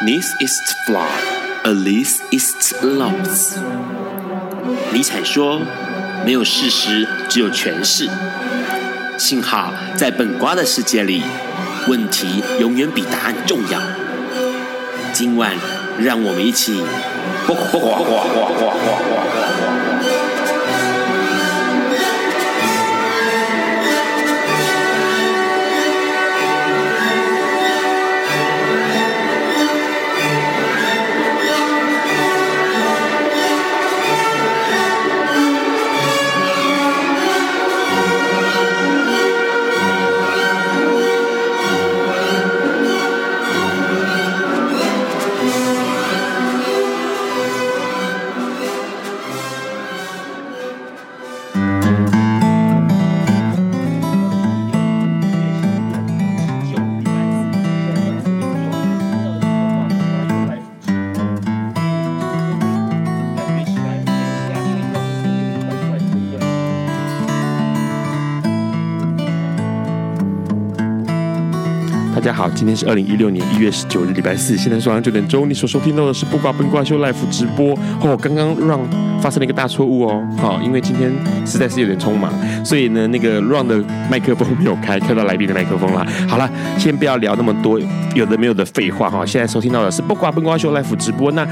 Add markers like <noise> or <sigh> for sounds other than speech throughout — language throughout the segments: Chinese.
This is flawed, at least it's lost。尼采说：“没有事实，只有诠释。”幸好在本瓜的世界里，问题永远比答案重要。今晚，让我们一起。今天是二零一六年一月十九日，礼拜四，现在是晚上九点钟。你所收听到的是不挂不挂秀 Live 直播。哦，刚刚让发生了一个大错误哦，好，因为今天实在是有点匆忙，所以呢，那个 Run 的麦克风没有开，开到来宾的麦克风了。好了，先不要聊那么多有的没有的废话哈。现在收听到的是不挂不挂秀 Live 直播。那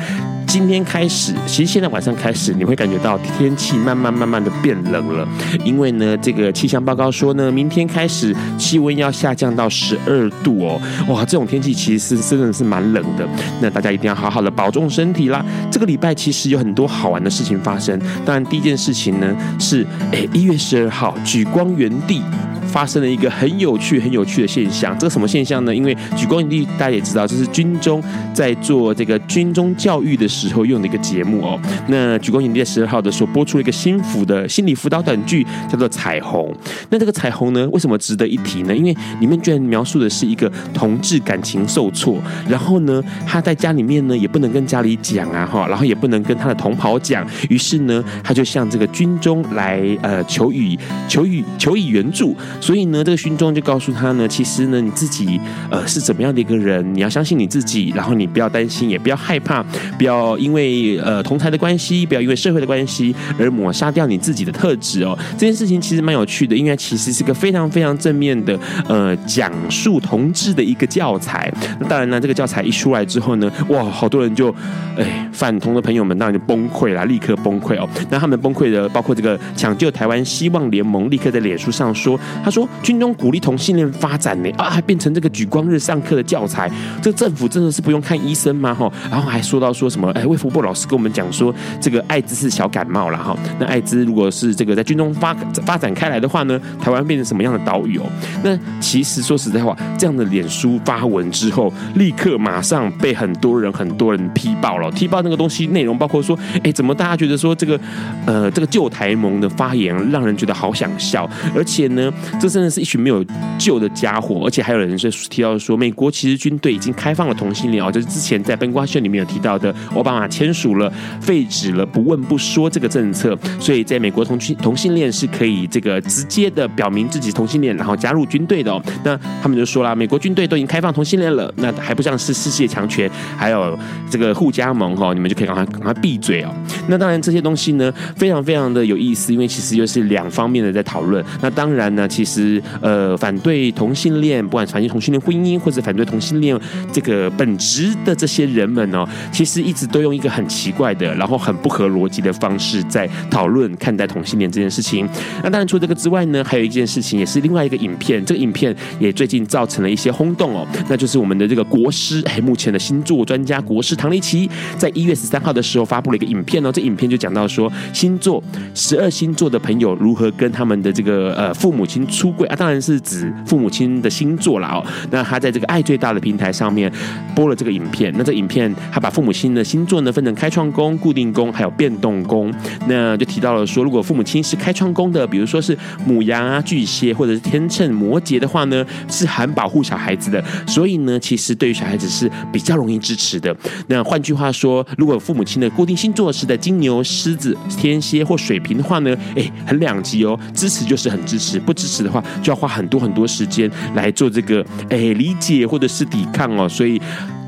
今天开始，其实现在晚上开始，你会感觉到天气慢慢慢慢的变冷了，因为呢，这个气象报告说呢，明天开始气温要下降到十二度哦。哇，这种天气其实是真的是蛮冷的，那大家一定要好好的保重身体啦。这个礼拜其实有很多好玩的事情发生，当然第一件事情呢是，诶，一月十二号举光园地。发生了一个很有趣、很有趣的现象。这个什么现象呢？因为举光园地大家也知道，这是军中在做这个军中教育的时候用的一个节目哦。那举光园地在十二号的时候播出了一个心辅的心理辅导短剧，叫做《彩虹》。那这个彩虹呢，为什么值得一提呢？因为里面居然描述的是一个同志感情受挫，然后呢，他在家里面呢也不能跟家里讲啊哈，然后也不能跟他的同袍讲，于是呢，他就向这个军中来呃求雨求雨求雨援助。所以呢，这个军中就告诉他呢，其实呢，你自己呃是怎么样的一个人，你要相信你自己，然后你不要担心，也不要害怕，不要因为呃同台的关系，不要因为社会的关系而抹杀掉你自己的特质哦。这件事情其实蛮有趣的，因为其实是个非常非常正面的呃讲述同志的一个教材。那当然呢，这个教材一出来之后呢，哇，好多人就哎反同的朋友们当然就崩溃了，立刻崩溃哦。那他们崩溃的包括这个抢救台湾希望联盟，立刻在脸书上说。他说：“军中鼓励同性恋发展呢，啊，还变成这个举光日上课的教材。这政府真的是不用看医生吗？哈，然后还说到说什么？哎，卫福部老师跟我们讲说，这个艾滋是小感冒了哈。那艾滋如果是这个在军中发发展开来的话呢，台湾变成什么样的岛屿哦？那其实说实在话，这样的脸书发文之后，立刻马上被很多人很多人踢爆了。踢爆那个东西内容包括说，哎，怎么大家觉得说这个呃这个旧台盟的发言让人觉得好想笑，而且呢？”这真的是一群没有救的家伙，而且还有人是提到说，美国其实军队已经开放了同性恋哦，就是之前在灯光秀里面有提到的，奥巴马签署了废止了不问不说这个政策，所以在美国同性同性恋是可以这个直接的表明自己同性恋，然后加入军队的哦。那他们就说了，美国军队都已经开放同性恋了，那还不像是世界强权，还有这个互加盟哈，你们就可以赶快赶快闭嘴哦。那当然这些东西呢，非常非常的有意思，因为其实又是两方面的在讨论。那当然呢，其实呃，反对同性恋，不管反对同性恋婚姻，或者反对同性恋这个本质的这些人们哦，其实一直都用一个很奇怪的，然后很不合逻辑的方式在讨论看待同性恋这件事情。那当然，除了这个之外呢，还有一件事情，也是另外一个影片。这个影片也最近造成了一些轰动哦，那就是我们的这个国师，哎，目前的星座专家国师唐立奇，在一月十三号的时候发布了一个影片哦。这影片就讲到说，星座十二星座的朋友如何跟他们的这个呃父母亲出柜啊，当然是指父母亲的星座了哦。那他在这个爱最大的平台上面播了这个影片。那这影片他把父母亲的星座呢分成开创宫、固定宫还有变动宫。那就提到了说，如果父母亲是开创宫的，比如说是母羊啊、巨蟹或者是天秤、摩羯的话呢，是很保护小孩子的。所以呢，其实对于小孩子是比较容易支持的。那换句话说，如果父母亲的固定星座是在金牛、狮子、天蝎或水瓶的话呢，哎，很两极哦，支持就是很支持，不支持的话就要花很多很多时间来做这个哎理解或者是抵抗哦，所以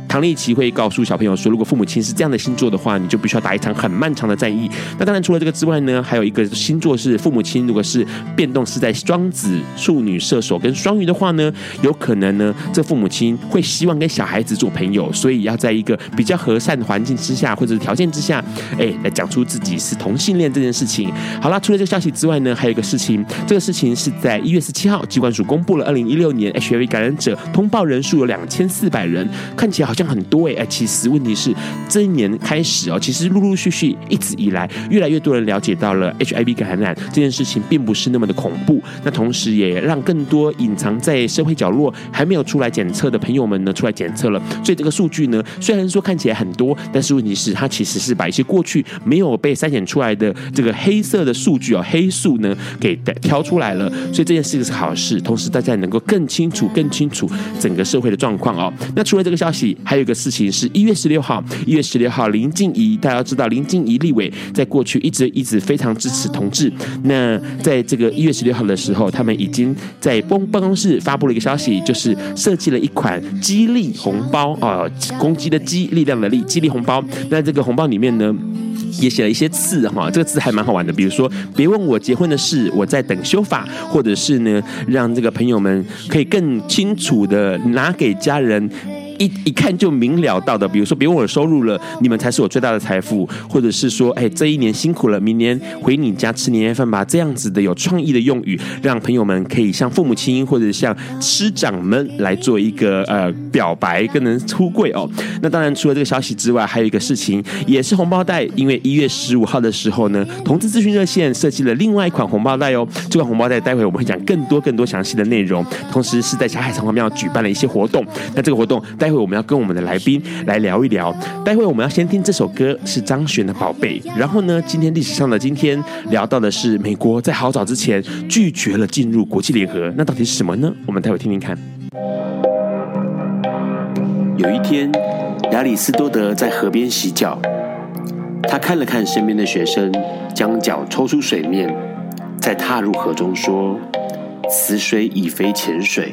唐立淇会告诉小朋友说，如果父母亲是这样的星座的话，你就必须要打一场很漫长的战役。那当然，除了这个之外呢，还有一个星座是父母亲，如果是变动是在双子、处女、射手跟双鱼的话呢，有可能呢，这父母亲会希望跟小孩子做朋友，所以要在一个比较和善的环境之下或者是条件之下，哎，来讲出自己是同性恋这件事情。好了，除了这个消息之外呢，还有一个事情，这个事情是在一月十七号，机关署公布了二零一六年 HIV 感染者通报人数有两千四百人，看起来好像很多哎哎，其实问题是这一年开始哦，其实陆陆续续一直以来，越来越多人了解到了 HIV 感染这件事情并不是那么的恐怖，那同时也让更多隐藏在社会角落还没有出来检测的朋友们呢出来检测了，所以这个数据呢虽然说看起来很多，但是问题是它其实是把一些过去没有被筛选出来的这个黑色的数据哦，黑数呢给挑出来了，所以这件事情是好事，同时大家能够更清楚、更清楚整个社会的状况哦。那除了这个消息，还有一个事情是一月十六号，一月十六号林静怡，大家知道林静怡立委在过去一直一直非常支持同志，那在这个一月十六号的时候，他们已经在办办公室发布了一个消息，就是设计了一款激励红包啊，攻击的激，力量的力，激励红包。那这个红包里面呢，也写了一些字哈，这个字还蛮好玩的，比如说别问我结婚的事，我在等修法，或者是呢，让这个朋友们可以更清楚的拿给家人。一一看就明了到的，比如说别问我收入了，你们才是我最大的财富，或者是说，哎，这一年辛苦了，明年回你家吃年夜饭吧，这样子的有创意的用语，让朋友们可以向父母亲或者向师长们来做一个呃表白，跟人出柜哦。那当然，除了这个消息之外，还有一个事情也是红包袋，因为一月十五号的时候呢，同志咨询热线设计了另外一款红包袋哦。这款红包袋待会我们会讲更多更多详细的内容，同时是在小海城隍庙举办了一些活动。那这个活动待待会我们要跟我们的来宾来聊一聊。待会我们要先听这首歌，是张悬的《宝贝》。然后呢，今天历史上的今天聊到的是美国在好早之前拒绝了进入国际联合，那到底是什么呢？我们待会听听看。有一天，亚里斯多德在河边洗脚，他看了看身边的学生，将脚抽出水面，再踏入河中，说：“此水已非浅水。”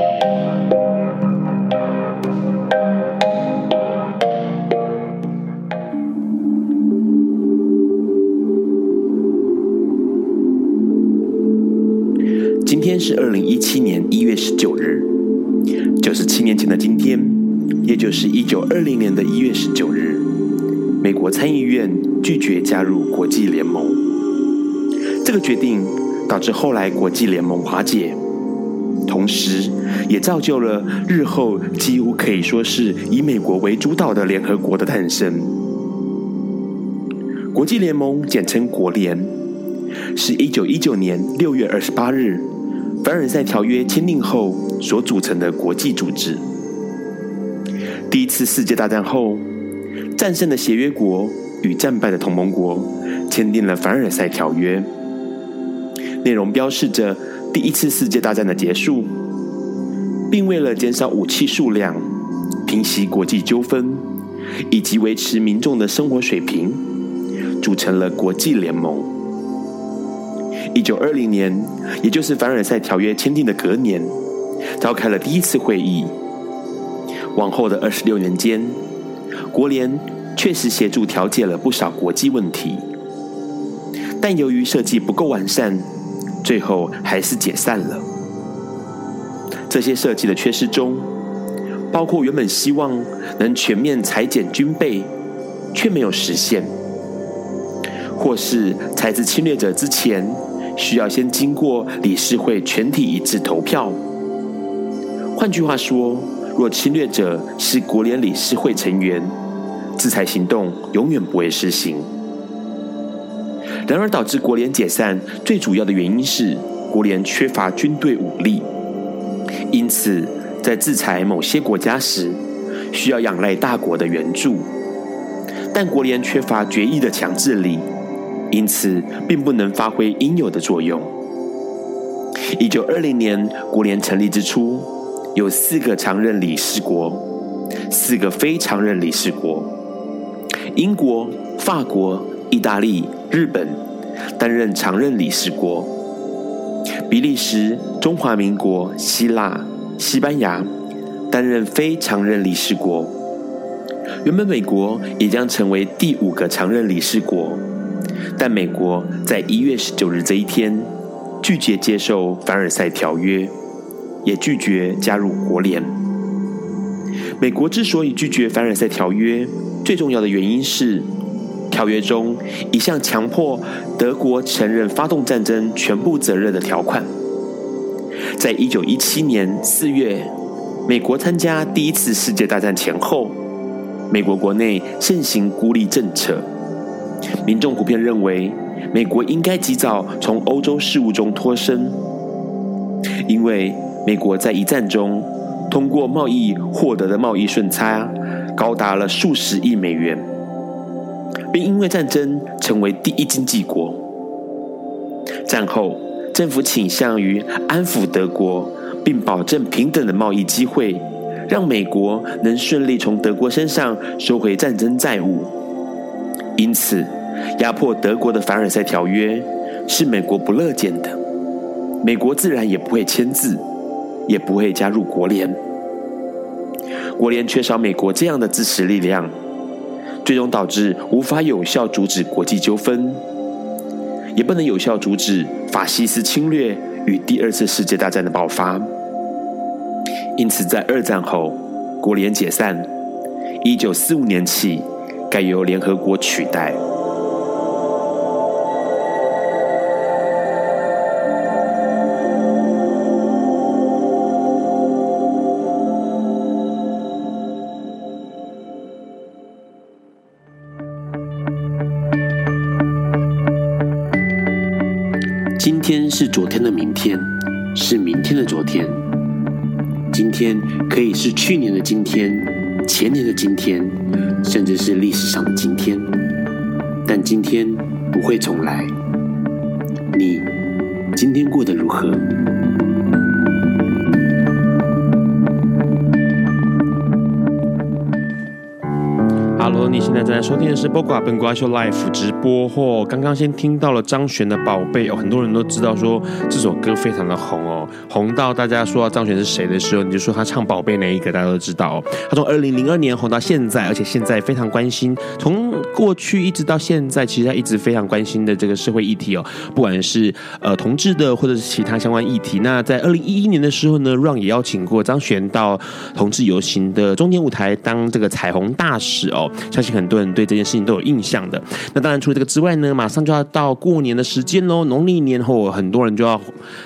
是二零一七年一月十九日，九十七年前的今天，也就是一九二零年的一月十九日，美国参议院拒绝加入国际联盟。这个决定导致后来国际联盟瓦解，同时也造就了日后几乎可以说是以美国为主导的联合国的诞生。国际联盟简称国联，是一九一九年六月二十八日。凡尔赛条约签订后所组成的国际组织。第一次世界大战后，战胜的协约国与战败的同盟国签订了凡尔赛条约，内容标示着第一次世界大战的结束，并为了减少武器数量、平息国际纠纷以及维持民众的生活水平，组成了国际联盟。一九二零年，也就是凡尔赛条约签订的隔年，召开了第一次会议。往后的二十六年间，国联确实协助调解了不少国际问题，但由于设计不够完善，最后还是解散了。这些设计的缺失中，包括原本希望能全面裁减军备，却没有实现；或是裁制侵略者之前，需要先经过理事会全体一致投票。换句话说，若侵略者是国联理事会成员，制裁行动永远不会实行。然而，导致国联解散最主要的原因是国联缺乏军队武力，因此在制裁某些国家时，需要仰赖大国的援助，但国联缺乏决议的强制力。因此，并不能发挥应有的作用。一九二零年国联成立之初，有四个常任理事国，四个非常任理事国。英国、法国、意大利、日本担任常任理事国，比利时、中华民国、希腊、西班牙担任非常任理事国。原本美国也将成为第五个常任理事国，但美国在一月十九日这一天拒绝接受凡尔赛条约，也拒绝加入国联。美国之所以拒绝凡尔赛条约，最重要的原因是。条约中一项强迫德国承认发动战争全部责任的条款，在一九一七年四月，美国参加第一次世界大战前后，美国国内盛行孤立政策，民众普遍认为美国应该及早从欧洲事务中脱身，因为美国在一战中通过贸易获得的贸易顺差高达了数十亿美元。并因为战争成为第一经济国。战后，政府倾向于安抚德国，并保证平等的贸易机会，让美国能顺利从德国身上收回战争债务。因此，压迫德国的凡尔赛条约是美国不乐见的，美国自然也不会签字，也不会加入国联。国联缺少美国这样的支持力量。最终导致无法有效阻止国际纠纷，也不能有效阻止法西斯侵略与第二次世界大战的爆发。因此，在二战后，国联解散，一九四五年起，改由联合国取代。今天是昨天的明天，是明天的昨天。今天可以是去年的今天，前年的今天，甚至是历史上的今天。但今天不会重来。你今天过得如何？正在收听的是《播瓜本瓜秀》Live 直播。或刚刚先听到了张悬的《宝贝》哦，很多人都知道说这首歌非常的红哦，红到大家说到张悬是谁的时候，你就说他唱《宝贝》哪一个，大家都知道哦。他从二零零二年红到现在，而且现在非常关心，从过去一直到现在，其实他一直非常关心的这个社会议题哦，不管是呃同志的，或者是其他相关议题。那在二零一一年的时候呢，Run 也邀请过张悬到同志游行的中间舞台当这个彩虹大使哦。相信很多人对这件事情都有印象的。那当然，除了这个之外呢，马上就要到过年的时间喽。农历年后，很多人就要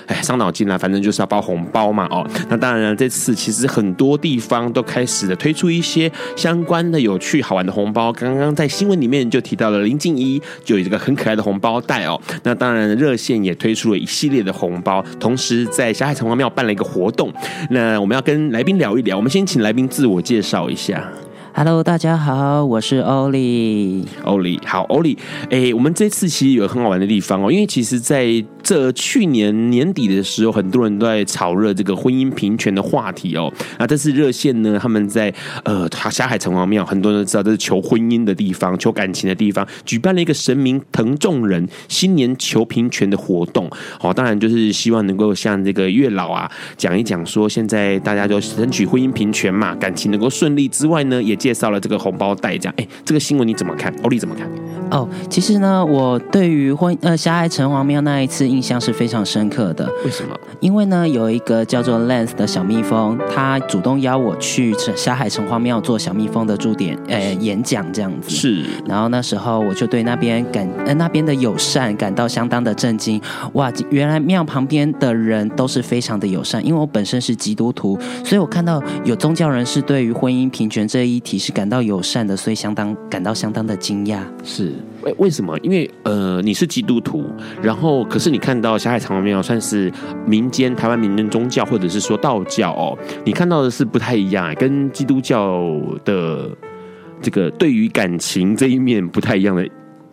哎伤脑筋了，反正就是要包红包嘛。哦，那当然了，这次其实很多地方都开始的推出一些相关的有趣好玩的红包。刚刚在新闻里面就提到了林静怡就有这个很可爱的红包袋哦。那当然，热线也推出了一系列的红包，同时在霞海城隍庙办了一个活动。那我们要跟来宾聊一聊，我们先请来宾自我介绍一下。Hello，大家好，我是欧丽。欧丽，好，欧丽，哎，我们这次其实有很好玩的地方哦，因为其实在这去年年底的时候，很多人都在炒热这个婚姻平权的话题哦。那这次热线呢，他们在呃霞海城隍庙，很多人都知道这是求婚姻的地方，求感情的地方，举办了一个神明疼众人新年求平权的活动。好，当然就是希望能够向这个月老啊讲一讲，说现在大家就争取婚姻平权嘛，感情能够顺利之外呢，也。介绍了这个红包袋，这样哎，这个新闻你怎么看？欧丽怎么看？哦，其实呢，我对于婚呃霞海城隍庙那一次印象是非常深刻的。为什么？因为呢，有一个叫做 Lance 的小蜜蜂，他主动邀我去霞海城隍庙做小蜜蜂的驻点呃演讲这样子。是。然后那时候我就对那边感呃那边的友善感到相当的震惊。哇，原来庙旁边的人都是非常的友善。因为我本身是基督徒，所以我看到有宗教人士对于婚姻平权这一题。是感到友善的，所以相当感到相当的惊讶。是为为什么？因为呃，你是基督徒，然后可是你看到霞海城隍庙算是民间台湾民间宗教，或者是说道教哦，你看到的是不太一样，跟基督教的这个对于感情这一面不太一样的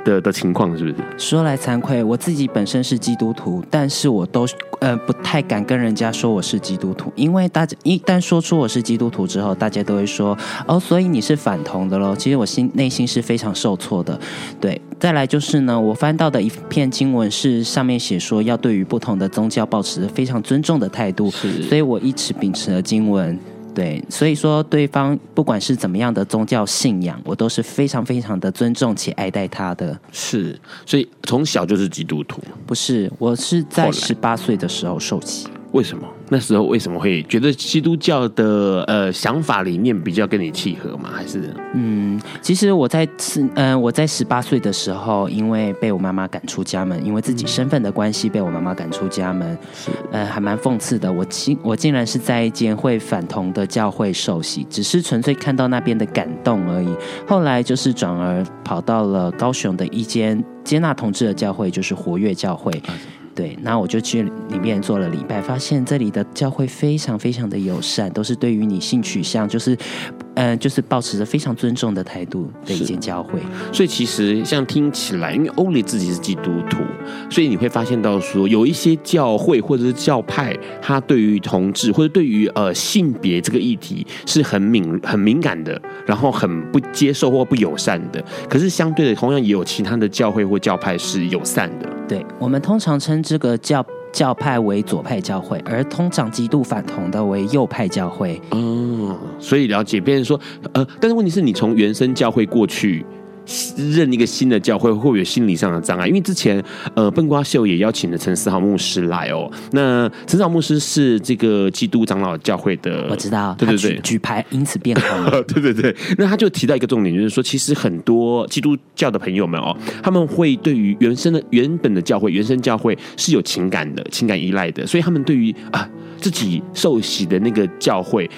的的情况，是不是？说来惭愧，我自己本身是基督徒，但是我都呃不太敢跟人家说我是基督徒，因为大家一旦说出我是基督徒之后，大家都会说哦，所以你是反同的喽。其实我心内心是非常受挫的。对，再来就是呢，我翻到的一篇经文是上面写说要对于不同的宗教保持非常尊重的态度，所以我一直秉持了经文。对，所以说对方不管是怎么样的宗教信仰，我都是非常非常的尊重且爱戴他的。是，所以从小就是基督徒？不是，我是在十八岁的时候受洗。为什么？那时候为什么会觉得基督教的呃想法理念比较跟你契合吗？还是嗯，其实我在是嗯、呃、我在十八岁的时候，因为被我妈妈赶出家门，因为自己身份的关系被我妈妈赶出家门，是呃还蛮讽刺的。我竟我竟然是在一间会反同的教会受洗，只是纯粹看到那边的感动而已。后来就是转而跑到了高雄的一间接纳同志的教会，就是活跃教会。对，那我就去里面做了礼拜，发现这里的教会非常非常的友善，都是对于你性取向，就是，呃，就是保持着非常尊重的态度的一间教会。所以其实像听起来，因为欧里自己是基督徒，所以你会发现到说，有一些教会或者是教派，他对于同志或者对于呃性别这个议题是很敏很敏感的，然后很不接受或不友善的。可是相对的，同样也有其他的教会或教派是友善的。对，我们通常称这个教教派为左派教会，而通常极度反同的为右派教会。嗯，所以了解，别人说，呃，但是问题是你从原生教会过去。认一个新的教会会不会有心理上的障碍？因为之前呃，笨瓜秀也邀请了陈思豪牧师来哦。那陈思豪牧师是这个基督长老教会的，我知道，对对对，举，举牌因此变红。<laughs> 对对对，那他就提到一个重点，就是说，其实很多基督教的朋友们哦，他们会对于原生的原本的教会、原生教会是有情感的、情感依赖的，所以他们对于啊自己受洗的那个教会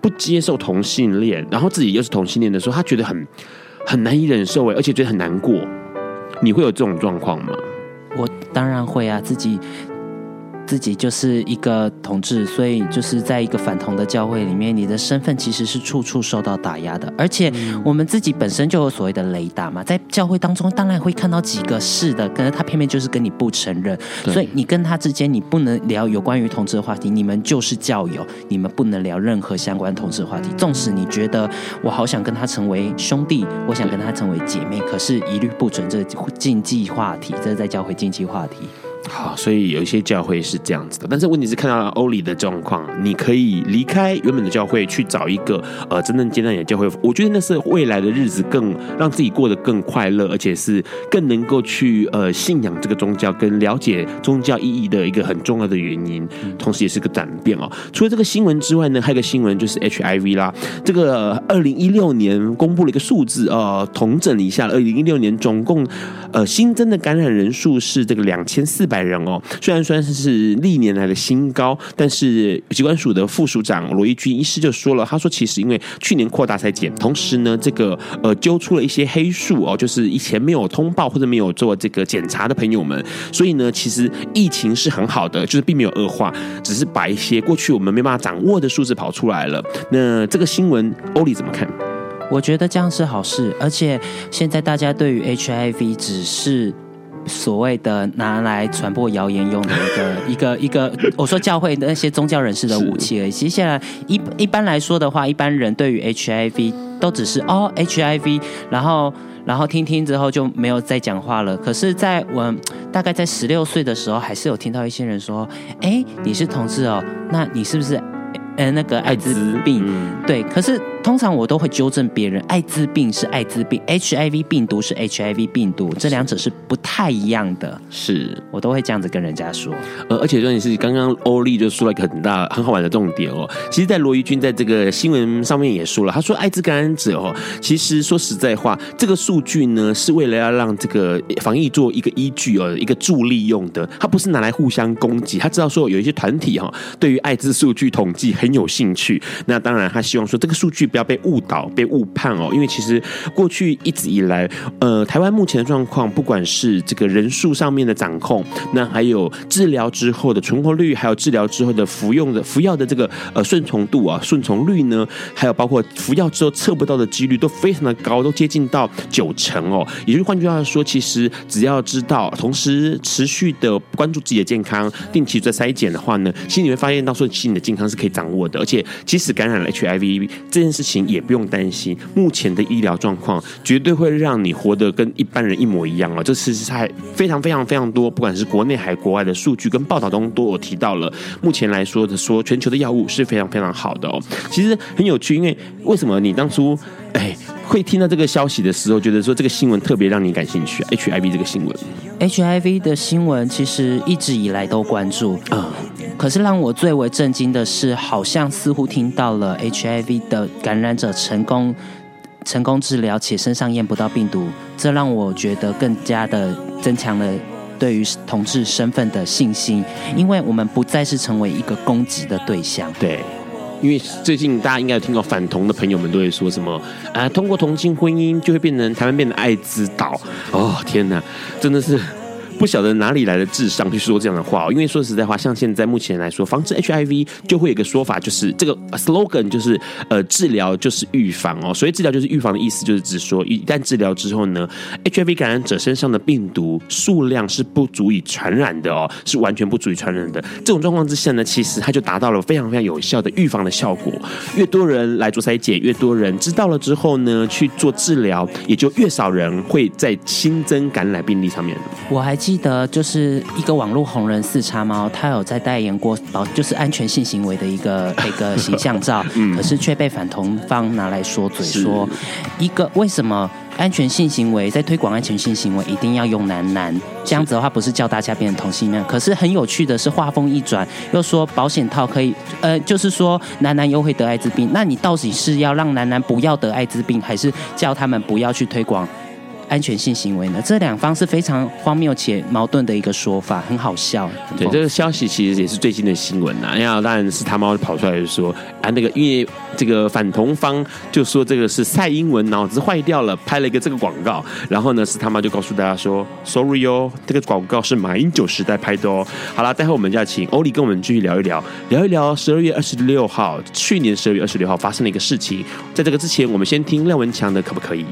不接受同性恋，然后自己又是同性恋的时候，他觉得很。很难以忍受哎，而且觉得很难过。你会有这种状况吗？我当然会啊，自己。自己就是一个同志，所以就是在一个反同的教会里面，你的身份其实是处处受到打压的。而且我们自己本身就有所谓的雷达嘛，在教会当中当然会看到几个是的，可是他偏偏就是跟你不承认，所以你跟他之间你不能聊有关于同志的话题，你们就是教友，你们不能聊任何相关同志的话题。纵使你觉得我好想跟他成为兄弟，我想跟他成为姐妹，可是一律不准这禁忌话题，这是在教会禁忌话题。好，所以有一些教会是这样子的，但是问题是看到欧里的状况，你可以离开原本的教会，去找一个呃真正接纳你的教会。我觉得那是未来的日子更让自己过得更快乐，而且是更能够去呃信仰这个宗教，跟了解宗教意义的一个很重要的原因，同时也是个转变哦。除了这个新闻之外呢，还有一个新闻就是 HIV 啦，这个二零一六年公布了一个数字，呃，统整了一下，二零一六年总共呃新增的感染人数是这个两千四百。人哦，虽然算是历年来的新高，但是疾管署的副署长罗一军医师就说了，他说其实因为去年扩大筛检，同时呢，这个呃揪出了一些黑数哦，就是以前没有通报或者没有做这个检查的朋友们，所以呢，其实疫情是很好的，就是并没有恶化，只是把一些过去我们没办法掌握的数字跑出来了。那这个新闻，欧里怎么看？我觉得这样是好事，而且现在大家对于 HIV 只是。所谓的拿来传播谣言用的一个一个一个，<laughs> 我说教会的那些宗教人士的武器而已。接下来一一般来说的话，一般人对于 HIV 都只是哦 HIV，然后然后听听之后就没有再讲话了。可是，在我大概在十六岁的时候，还是有听到一些人说：“哎，你是同志哦，那你是不是呃那个艾滋病？”对，可是。通常我都会纠正别人，艾滋病是艾滋病，HIV 病毒是 HIV 病毒，这两者是不太一样的。是我都会这样子跟人家说。呃，而且重点是刚刚欧丽就说了一个很大很好玩的重点哦。其实，在罗怡君在这个新闻上面也说了，他说艾滋感染者哦，其实说实在话，这个数据呢是为了要让这个防疫做一个依据哦，一个助力用的，他不是拿来互相攻击。他知道说有一些团体哈，对于艾滋数据统计很有兴趣，那当然他希望说这个数据。不要被误导、被误判哦。因为其实过去一直以来，呃，台湾目前的状况，不管是这个人数上面的掌控，那还有治疗之后的存活率，还有治疗之后的服用的服药的这个呃顺从度啊、顺从率呢，还有包括服药之后测不到的几率都非常的高，都接近到九成哦。也就是换句话说，其实只要知道，同时持续的关注自己的健康，定期在筛检的话呢，其实你会发现到说，其实你的健康是可以掌握的，而且即使感染了 HIV 这件事情也不用担心，目前的医疗状况绝对会让你活得跟一般人一模一样哦。这其实还非常非常非常多，不管是国内还国外的数据跟报道中都有提到了。目前来说的说，全球的药物是非常非常好的哦。其实很有趣，因为为什么你当初哎会听到这个消息的时候，觉得说这个新闻特别让你感兴趣啊？HIV 这个新闻，HIV 的新闻其实一直以来都关注啊。可是让我最为震惊的是，好像似乎听到了 HIV 的感染者成功成功治疗，且身上验不到病毒，这让我觉得更加的增强了对于同志身份的信心，因为我们不再是成为一个攻击的对象。对，因为最近大家应该有听过反同的朋友们都会说什么啊，通过同性婚姻就会变成台湾变成爱之岛。哦，天哪，真的是。不晓得哪里来的智商去说这样的话哦，因为说实在话，像现在目前来说，防治 HIV 就会有一个说法，就是这个 slogan 就是呃，治疗就是预防哦。所以治疗就是预防的意思，就是指说一旦治疗之后呢，HIV 感染者身上的病毒数量是不足以传染的哦，是完全不足以传染的。这种状况之下呢，其实它就达到了非常非常有效的预防的效果。越多人来做筛检，越多人知道了之后呢，去做治疗，也就越少人会在新增感染病例上面。我还记。记得就是一个网络红人四叉猫，他有在代言过保，就是安全性行为的一个一个形象照，<laughs> 嗯、可是却被反同方拿来说嘴说，说一个为什么安全性行为在推广安全性行为一定要用男男，这样子的话不是叫大家变成同性恋？可是很有趣的是，话锋一转又说保险套可以，呃，就是说男男又会得艾滋病，那你到底是要让男男不要得艾滋病，还是叫他们不要去推广？安全性行为呢？这两方是非常荒谬且矛盾的一个说法，很好笑。对，这个消息其实也是最近的新闻呐。然后当然是他妈跑出来就说啊，那个因为这个反同方就说这个是蔡英文脑子坏掉了，拍了一个这个广告。然后呢，是他妈就告诉大家说，sorry 哦，这个广告是马英九时代拍的哦。好了，待会我们就要请欧里跟我们继续聊一聊，聊一聊十二月二十六号，去年十二月二十六号发生的一个事情。在这个之前，我们先听廖文强的，可不可以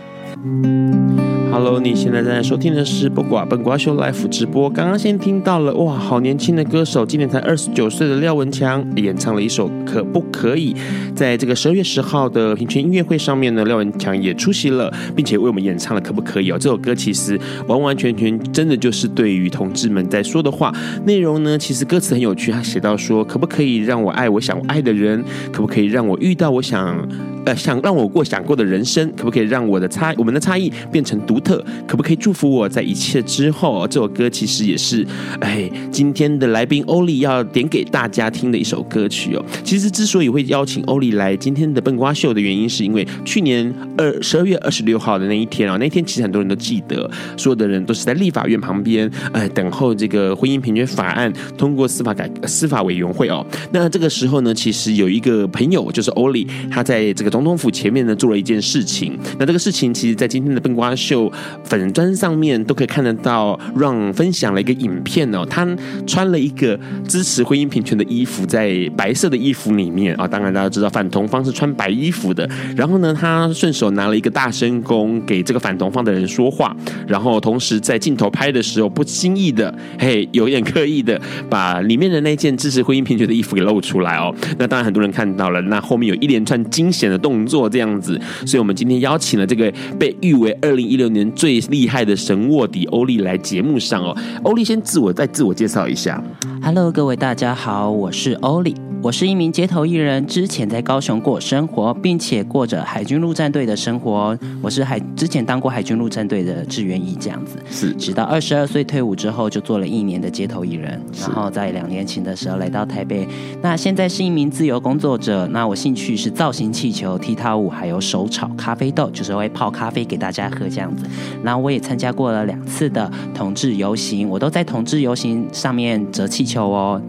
？Hello，你现在正在收听的是不挂本瓜秀 Live 直播。刚刚先听到了哇，好年轻的歌手，今年才二十九岁的廖文强演唱了一首《可不可以》。在这个十二月十号的平权音乐会上面呢，廖文强也出席了，并且为我们演唱了《可不可以》哦。这首歌其实完完全全真的就是对于同志们在说的话。内容呢，其实歌词很有趣，他写到说：可不可以让我爱我想爱的人？可不可以让我遇到我想呃想让我过想过的人生？可不可以让我的差我们的差异变成独特，可不可以祝福我在一切之后？这首歌其实也是，哎，今天的来宾欧丽要点给大家听的一首歌曲哦。其实之所以会邀请欧丽来今天的笨瓜秀的原因，是因为去年二十二月二十六号的那一天啊，那一天其实很多人都记得，所有的人都是在立法院旁边，哎，等候这个婚姻平权法案通过司法改司法委员会哦。那这个时候呢，其实有一个朋友就是欧丽，他在这个总统府前面呢做了一件事情。那这个事情其实，在今天的笨瓜秀粉砖上面都可以看得到让分享了一个影片哦，他穿了一个支持婚姻平权的衣服，在白色的衣服里面。啊，当然大家知道反同方是穿白衣服的，然后呢，他顺手拿了一个大声公给这个反同方的人说话，然后同时在镜头拍的时候不经意的，嘿，有点刻意的把里面的那件支持婚姻平权的衣服给露出来哦，那当然很多人看到了，那后面有一连串惊险的动作这样子，所以我们今天邀请了这个被誉为二零一六年最厉害的神卧底欧丽来节目上哦，欧丽先自我再自我介绍一下。Hello，各位大家好，我是欧丽。我是一名街头艺人，之前在高雄过生活，并且过着海军陆战队的生活。我是海之前当过海军陆战队的志愿役，这样子。是，直到二十二岁退伍之后，就做了一年的街头艺人。然后在两年前的时候来到台北。那现在是一名自由工作者。那我兴趣是造型气球、有踢踏舞，还有手炒咖啡豆，就是会泡咖啡给大家喝这样子。然后我也参加过了两次的同志游行，我都在同志游行上面折气球哦。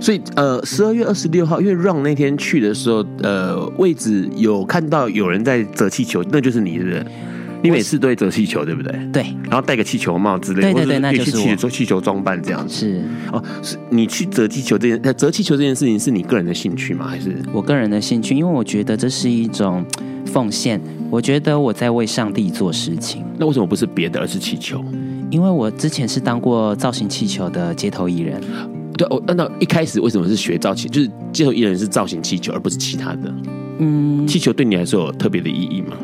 所以呃，十二月二十六号，因为让那天去的时候，呃，位置有看到有人在折气球，那就是你，是不是？你每次都会折气球，对不对？对，然后戴个气球帽之类的，对对对，那就是我做气球装扮这样子。是哦，是你去折气球这件，折气球这件事情是你个人的兴趣吗？还是我个人的兴趣？因为我觉得这是一种奉献，我觉得我在为上帝做事情。那为什么不是别的，而是气球？因为我之前是当过造型气球的街头艺人。对，我那一开始为什么是学造型？就是街头艺人是造型气球，而不是其他的。嗯，气球对你来说有特别的意义吗？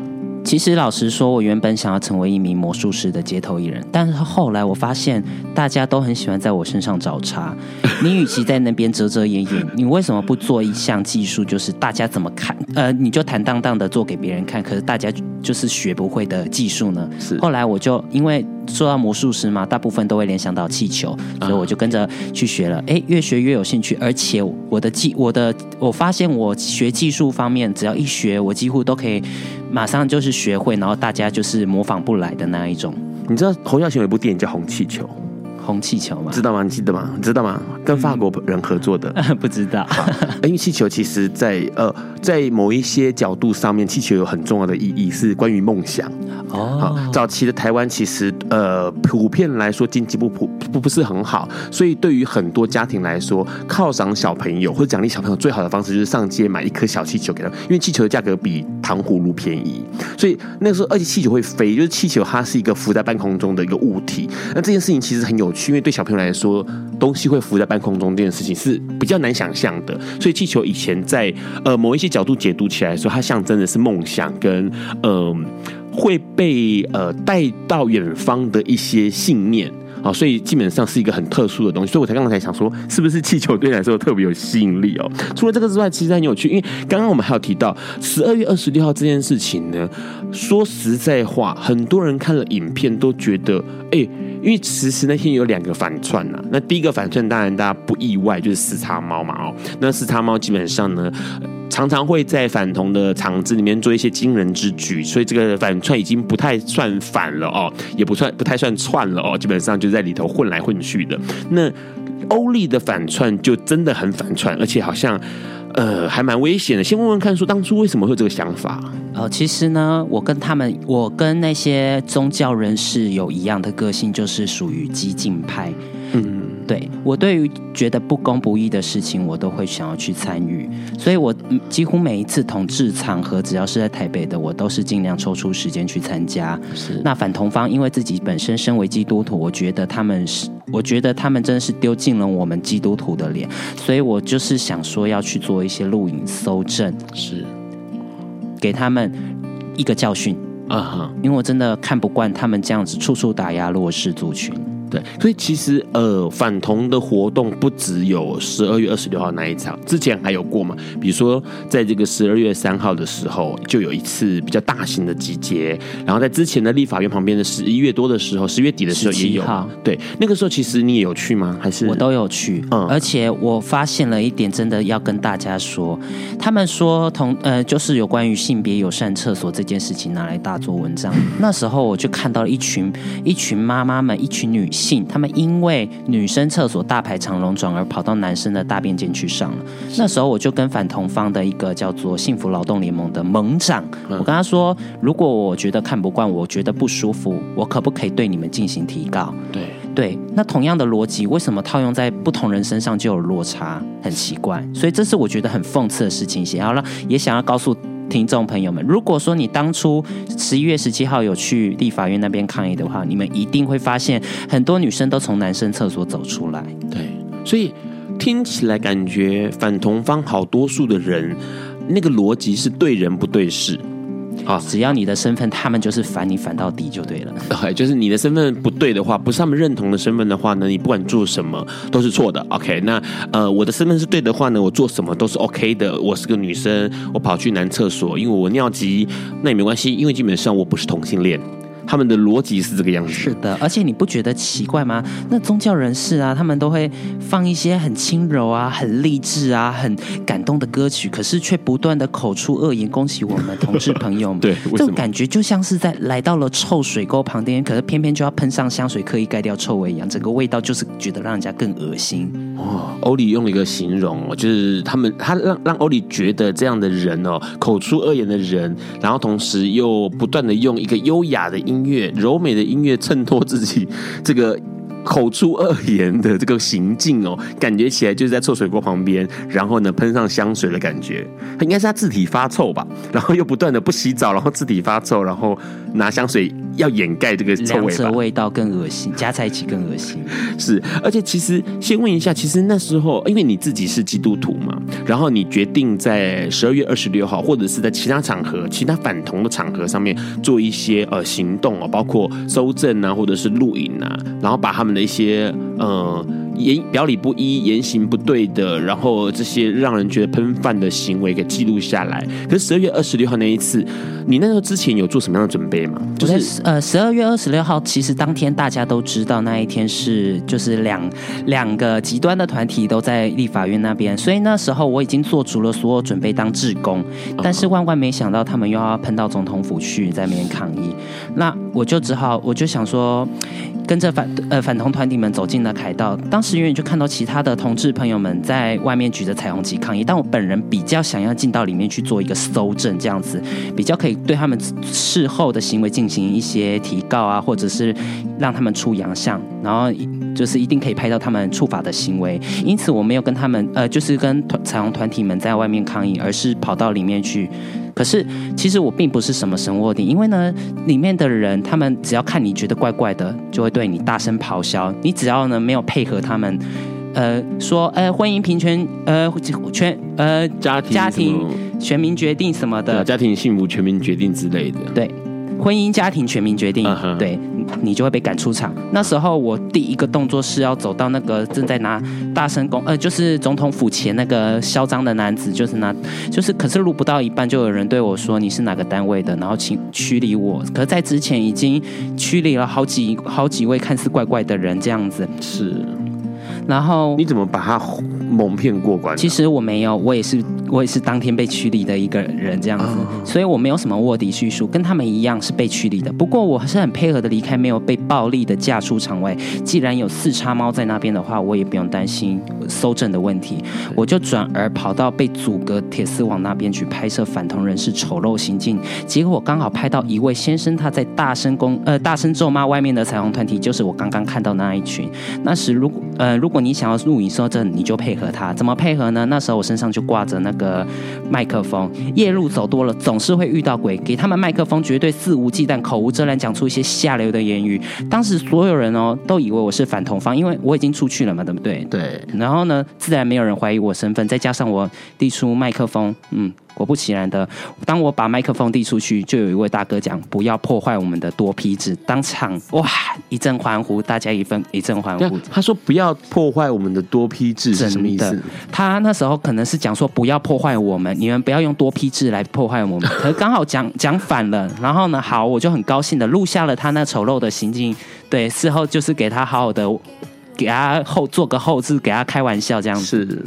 其实老实说，我原本想要成为一名魔术师的街头艺人，但是后来我发现大家都很喜欢在我身上找茬。你与其在那边遮遮掩掩，你为什么不做一项技术？就是大家怎么看？<laughs> 呃，你就坦荡荡的做给别人看，可是大家就是学不会的技术呢？是。后来我就因为说到魔术师嘛，大部分都会联想到气球，所以我就跟着去学了。哎，越学越有兴趣，而且我的技，我的我发现我学技术方面，只要一学，我几乎都可以。马上就是学会，然后大家就是模仿不来的那一种。你知道侯孝贤有一部电影叫《红气球》？红气球吗？知道吗？你记得吗？你知道吗？跟法国人合作的？嗯、<laughs> 不知道。因为气球其实在，在呃，在某一些角度上面，气球有很重要的意义，是关于梦想。哦。早期的台湾其实呃，普遍来说经济不普不不是很好，所以对于很多家庭来说，犒赏小朋友或者奖励小朋友最好的方式就是上街买一颗小气球给他，因为气球的价格比糖葫芦便宜，所以那个时候而且气球会飞，就是气球它是一个浮在半空中的一个物体。那这件事情其实很有因为对小朋友来说，东西会浮在半空中这件事情是比较难想象的，所以气球以前在呃某一些角度解读起来说，它象征的是梦想跟呃会被呃带到远方的一些信念。好，所以基本上是一个很特殊的东西，所以我才刚刚才想说，是不是气球对你来说特别有吸引力哦？除了这个之外，其实很有趣，因为刚刚我们还有提到十二月二十六号这件事情呢。说实在话，很多人看了影片都觉得，哎，因为其实那天有两个反串呐、啊。那第一个反串当然大家不意外，就是四叉猫嘛哦。那四叉猫基本上呢。常常会在反同的场子里面做一些惊人之举，所以这个反串已经不太算反了哦，也不算不太算串了哦，基本上就在里头混来混去的。那欧丽的反串就真的很反串，而且好像呃还蛮危险的。先问问看，说当初为什么会有这个想法？呃，其实呢，我跟他们，我跟那些宗教人士有一样的个性，就是属于激进派。嗯。对，我对于觉得不公不义的事情，我都会想要去参与，所以我几乎每一次同志场合，只要是在台北的，我都是尽量抽出时间去参加。是，那反同方，因为自己本身身为基督徒，我觉得他们是，我觉得他们真的是丢尽了我们基督徒的脸，所以我就是想说要去做一些录影搜证，是，给他们一个教训啊哈，因为我真的看不惯他们这样子处处打压弱势族群。对，所以其实呃，反同的活动不只有十二月二十六号那一场，之前还有过嘛？比如说，在这个十二月三号的时候，就有一次比较大型的集结，然后在之前的立法院旁边的十一月多的时候，十月底的时候也有。对，那个时候其实你也有去吗？还是我都有去。嗯，而且我发现了一点，真的要跟大家说，他们说同呃，就是有关于性别友善厕所这件事情拿来大做文章。那时候我就看到了一群一群妈妈们，一群女。性，他们因为女生厕所大排长龙，转而跑到男生的大便间去上了。那时候我就跟反同方的一个叫做幸福劳动联盟的盟长，我跟他说，如果我觉得看不惯，我觉得不舒服，我可不可以对你们进行提告？对对，那同样的逻辑，为什么套用在不同人身上就有落差？很奇怪，所以这是我觉得很讽刺的事情。想要让，也想要告诉。听众朋友们，如果说你当初十一月十七号有去立法院那边抗议的话，你们一定会发现很多女生都从男生厕所走出来。对，所以听起来感觉反同方好多数的人，那个逻辑是对人不对事。啊，只要你的身份，他们就是反你反到底就对了。对，<laughs> 就是你的身份不对的话，不是他们认同的身份的话呢，你不管做什么都是错的。OK，那呃，我的身份是对的话呢，我做什么都是 OK 的。我是个女生，我跑去男厕所，因为我尿急，那也没关系，因为基本上我不是同性恋。他们的逻辑是这个样子。是的，而且你不觉得奇怪吗？那宗教人士啊，他们都会放一些很轻柔啊、很励志啊、很感动的歌曲，可是却不断的口出恶言，恭喜我们同志朋友们。<laughs> 对，这种感觉就像是在来到了臭水沟旁边，可是偏偏就要喷上香水，刻意盖掉臭味一样，整个味道就是觉得让人家更恶心。哦，欧里用了一个形容，就是他们他让让欧里觉得这样的人哦，口出恶言的人，然后同时又不断的用一个优雅的音音乐、柔美的音乐衬托自己这个。口出恶言的这个行径哦，感觉起来就是在臭水沟旁边，然后呢喷上香水的感觉，他应该是他自体发臭吧，<laughs> 然后又不断的不洗澡，然后自体发臭，然后拿香水要掩盖这个臭味吧，味道更恶心，加在一起更恶心。<laughs> 是，而且其实先问一下，其实那时候因为你自己是基督徒嘛，然后你决定在十二月二十六号，或者是在其他场合、其他反同的场合上面做一些呃行动哦，包括搜证啊，或者是录影啊，然后把他们的一些呃。言表里不一、言行不对的，然后这些让人觉得喷饭的行为给记录下来。可是十二月二十六号那一次，你那时候之前有做什么样的准备吗？就是呃，十二月二十六号，其实当天大家都知道那一天是就是两两个极端的团体都在立法院那边，所以那时候我已经做足了所有准备当志工，但是万万没想到他们又要喷到总统府去在那边抗议，那我就只好我就想说。跟着反呃反同团体们走进了凯道，当时是远远就看到其他的同志朋友们在外面举着彩虹旗抗议，但我本人比较想要进到里面去做一个搜证，这样子比较可以对他们事后的行为进行一些提告啊，或者是让他们出洋相，然后就是一定可以拍到他们触法的行为。因此我没有跟他们呃，就是跟彩虹团体们在外面抗议，而是跑到里面去。可是，其实我并不是什么神卧底，因为呢，里面的人他们只要看你觉得怪怪的，就会对你大声咆哮。你只要呢没有配合他们，呃，说呃婚姻平权，呃全呃家庭家庭全民决定什么的，家庭幸福全民决定之类的，对。婚姻家庭全民决定，uh huh. 对，你就会被赶出场。那时候我第一个动作是要走到那个正在拿大声公，呃，就是总统府前那个嚣张的男子，就是拿，就是可是录不到一半，就有人对我说，你是哪个单位的，然后请驱离我。可是在之前已经驱离了好几好几位看似怪怪的人，这样子是。然后你怎么把他蒙骗过关？其实我没有，我也是我也是当天被驱离的一个人这样子，所以我没有什么卧底叙述，跟他们一样是被驱离的。不过我还是很配合的离开，没有被暴力的架出场外。既然有四叉猫在那边的话，我也不用担心搜证的问题，我就转而跑到被阻隔铁丝网那边去拍摄反同人士丑陋行径。结果我刚好拍到一位先生，他在大声公呃大声咒骂外面的彩虹团体，就是我刚刚看到那一群。那时如果呃如果你想要录影搜证，你就配合和他。怎么配合呢？那时候我身上就挂着那个麦克风。夜路走多了，总是会遇到鬼。给他们麦克风，绝对肆无忌惮、口无遮拦，讲出一些下流的言语。当时所有人哦，都以为我是反同方，因为我已经出去了嘛，对不对？对。然后呢，自然没有人怀疑我身份。再加上我递出麦克风，嗯。果不其然的，当我把麦克风递出去，就有一位大哥讲：“不要破坏我们的多批制。”当场哇一阵欢呼，大家一份一阵欢呼。他说：“不要破坏我们的多批制是什么意思？”他那时候可能是讲说：“不要破坏我们，你们不要用多批制来破坏我们。<laughs> ”可是刚好讲讲反了。然后呢，好，我就很高兴的录下了他那丑陋的行径。对，事后就是给他好好的给他后做个后置，给他开玩笑这样子。是。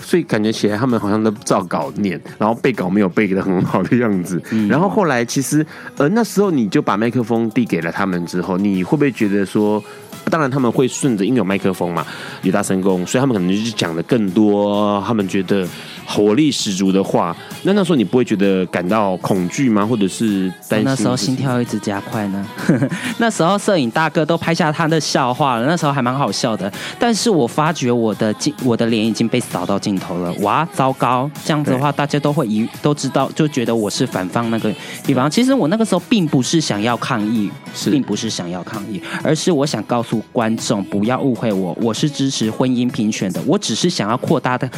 所以感觉起来，他们好像都照稿念，然后背稿没有背的很好的样子。嗯、然后后来，其实呃那时候你就把麦克风递给了他们之后，你会不会觉得说，当然他们会顺着，因为有麦克风嘛，有大声公，所以他们可能就是讲的更多，他们觉得。火力十足的话，那那时候你不会觉得感到恐惧吗？或者是担心？那时候心跳一直加快呢。<laughs> 那时候摄影大哥都拍下他的笑话了，那时候还蛮好笑的。但是我发觉我的镜，我的脸已经被扫到镜头了。哇，糟糕！这样子的话，大家都会一都知道，就觉得我是反方那个地方。其实我那个时候并不是想要抗议，是并不是想要抗议，而是我想告诉观众不要误会我，我是支持婚姻平权的。我只是想要扩大的，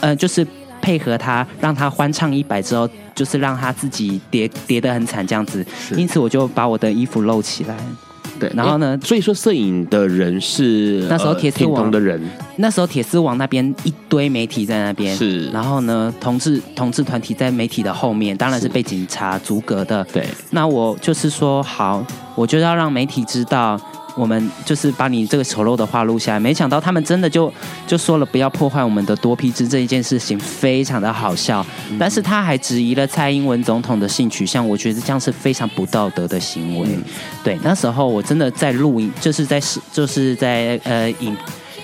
呃，就是。配合他，让他欢唱一百之后，就是让他自己跌跌得很惨这样子。是因此，我就把我的衣服露起来。对，然后呢，所以说摄影的人是那时候铁丝网、呃、的人，那时候铁丝网那边一堆媒体在那边，是，然后呢，同志同志团体在媒体的后面，当然是被警察阻隔的。对，那我就是说，好，我就要让媒体知道。我们就是把你这个丑陋的话录下来，没想到他们真的就就说了不要破坏我们的多批制这一件事情，非常的好笑。但是他还质疑了蔡英文总统的性取向，我觉得这样是非常不道德的行为。对，那时候我真的在录影，就是在是就是在呃影。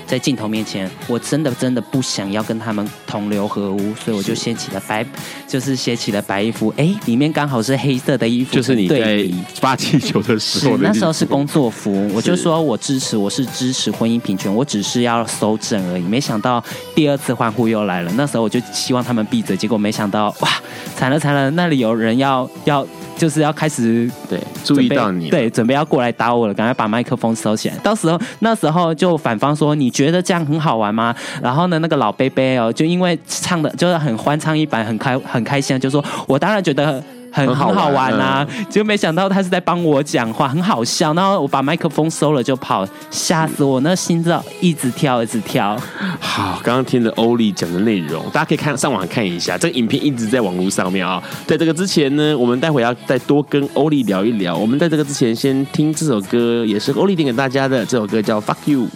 在镜头面前，我真的真的不想要跟他们同流合污，所以我就掀起了白，就是掀起了白衣服。哎，里面刚好是黑色的衣服，就是你在 <laughs> 发气球的时候的。那时候是工作服，我就说我支持，我是支持婚姻平权，我只是要搜证而已。没想到第二次欢呼又来了，那时候我就希望他们闭嘴，结果没想到哇，惨了惨了，那里有人要要。就是要开始对注意到你，对准备要过来打我了，赶快把麦克风收起来。到时候那时候就反方说，你觉得这样很好玩吗？然后呢，那个老贝贝哦，就因为唱的就是很欢唱一版，很开很开心，就说我当然觉得。很很好玩啊！结果没想到他是在帮我讲话，很好笑。然后我把麦克风收了就跑，吓死我！那心脏一直跳，一直跳。好，刚刚听了欧丽讲的内容，大家可以看上网看一下。这个影片一直在网络上面啊。在这个之前呢，我们待会要再多跟欧丽聊一聊。我们在这个之前先听这首歌，也是欧丽点给大家的。这首歌叫《Fuck You》。